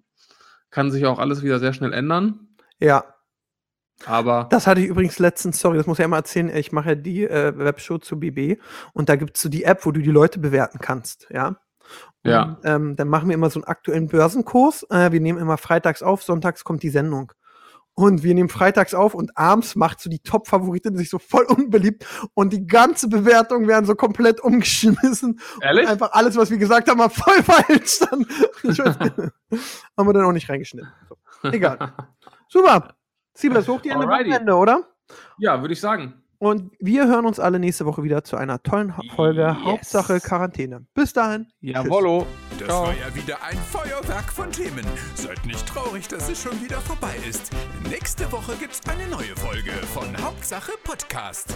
S3: Kann sich auch alles wieder sehr schnell ändern.
S2: Ja,
S3: Aber
S2: das hatte ich übrigens letztens, sorry, das muss ich ja mal erzählen, ich mache ja die äh, Webshow zu BB und da gibt es so die App, wo du die Leute bewerten kannst, ja. Und,
S3: Ja.
S2: Ähm, dann machen wir immer so einen aktuellen Börsenkurs. Äh, wir nehmen immer freitags auf, sonntags kommt die Sendung. Und wir nehmen freitags auf und abends macht so die Top-Favoritin sich so voll unbeliebt und die ganze Bewertung werden so komplett umgeschmissen.
S3: ehrlich?
S2: Einfach alles, was wir gesagt haben, war voll falsch. Dann haben wir dann auch nicht reingeschnitten. So. Egal. Super. Hoch die Ende
S3: Alrighty.
S2: Wochenende, oder?
S3: Ja, würde ich sagen.
S2: Und wir hören uns alle nächste Woche wieder zu einer tollen Folge
S3: Yes.
S2: Hauptsache Quarantäne. Bis dahin.
S3: Jawollo.
S1: Das
S3: Ciao.
S1: war ja wieder ein Feuerwerk von Themen. Seid nicht traurig, dass es schon wieder vorbei ist. Nächste Woche gibt's eine neue Folge von Hauptsache Podcast.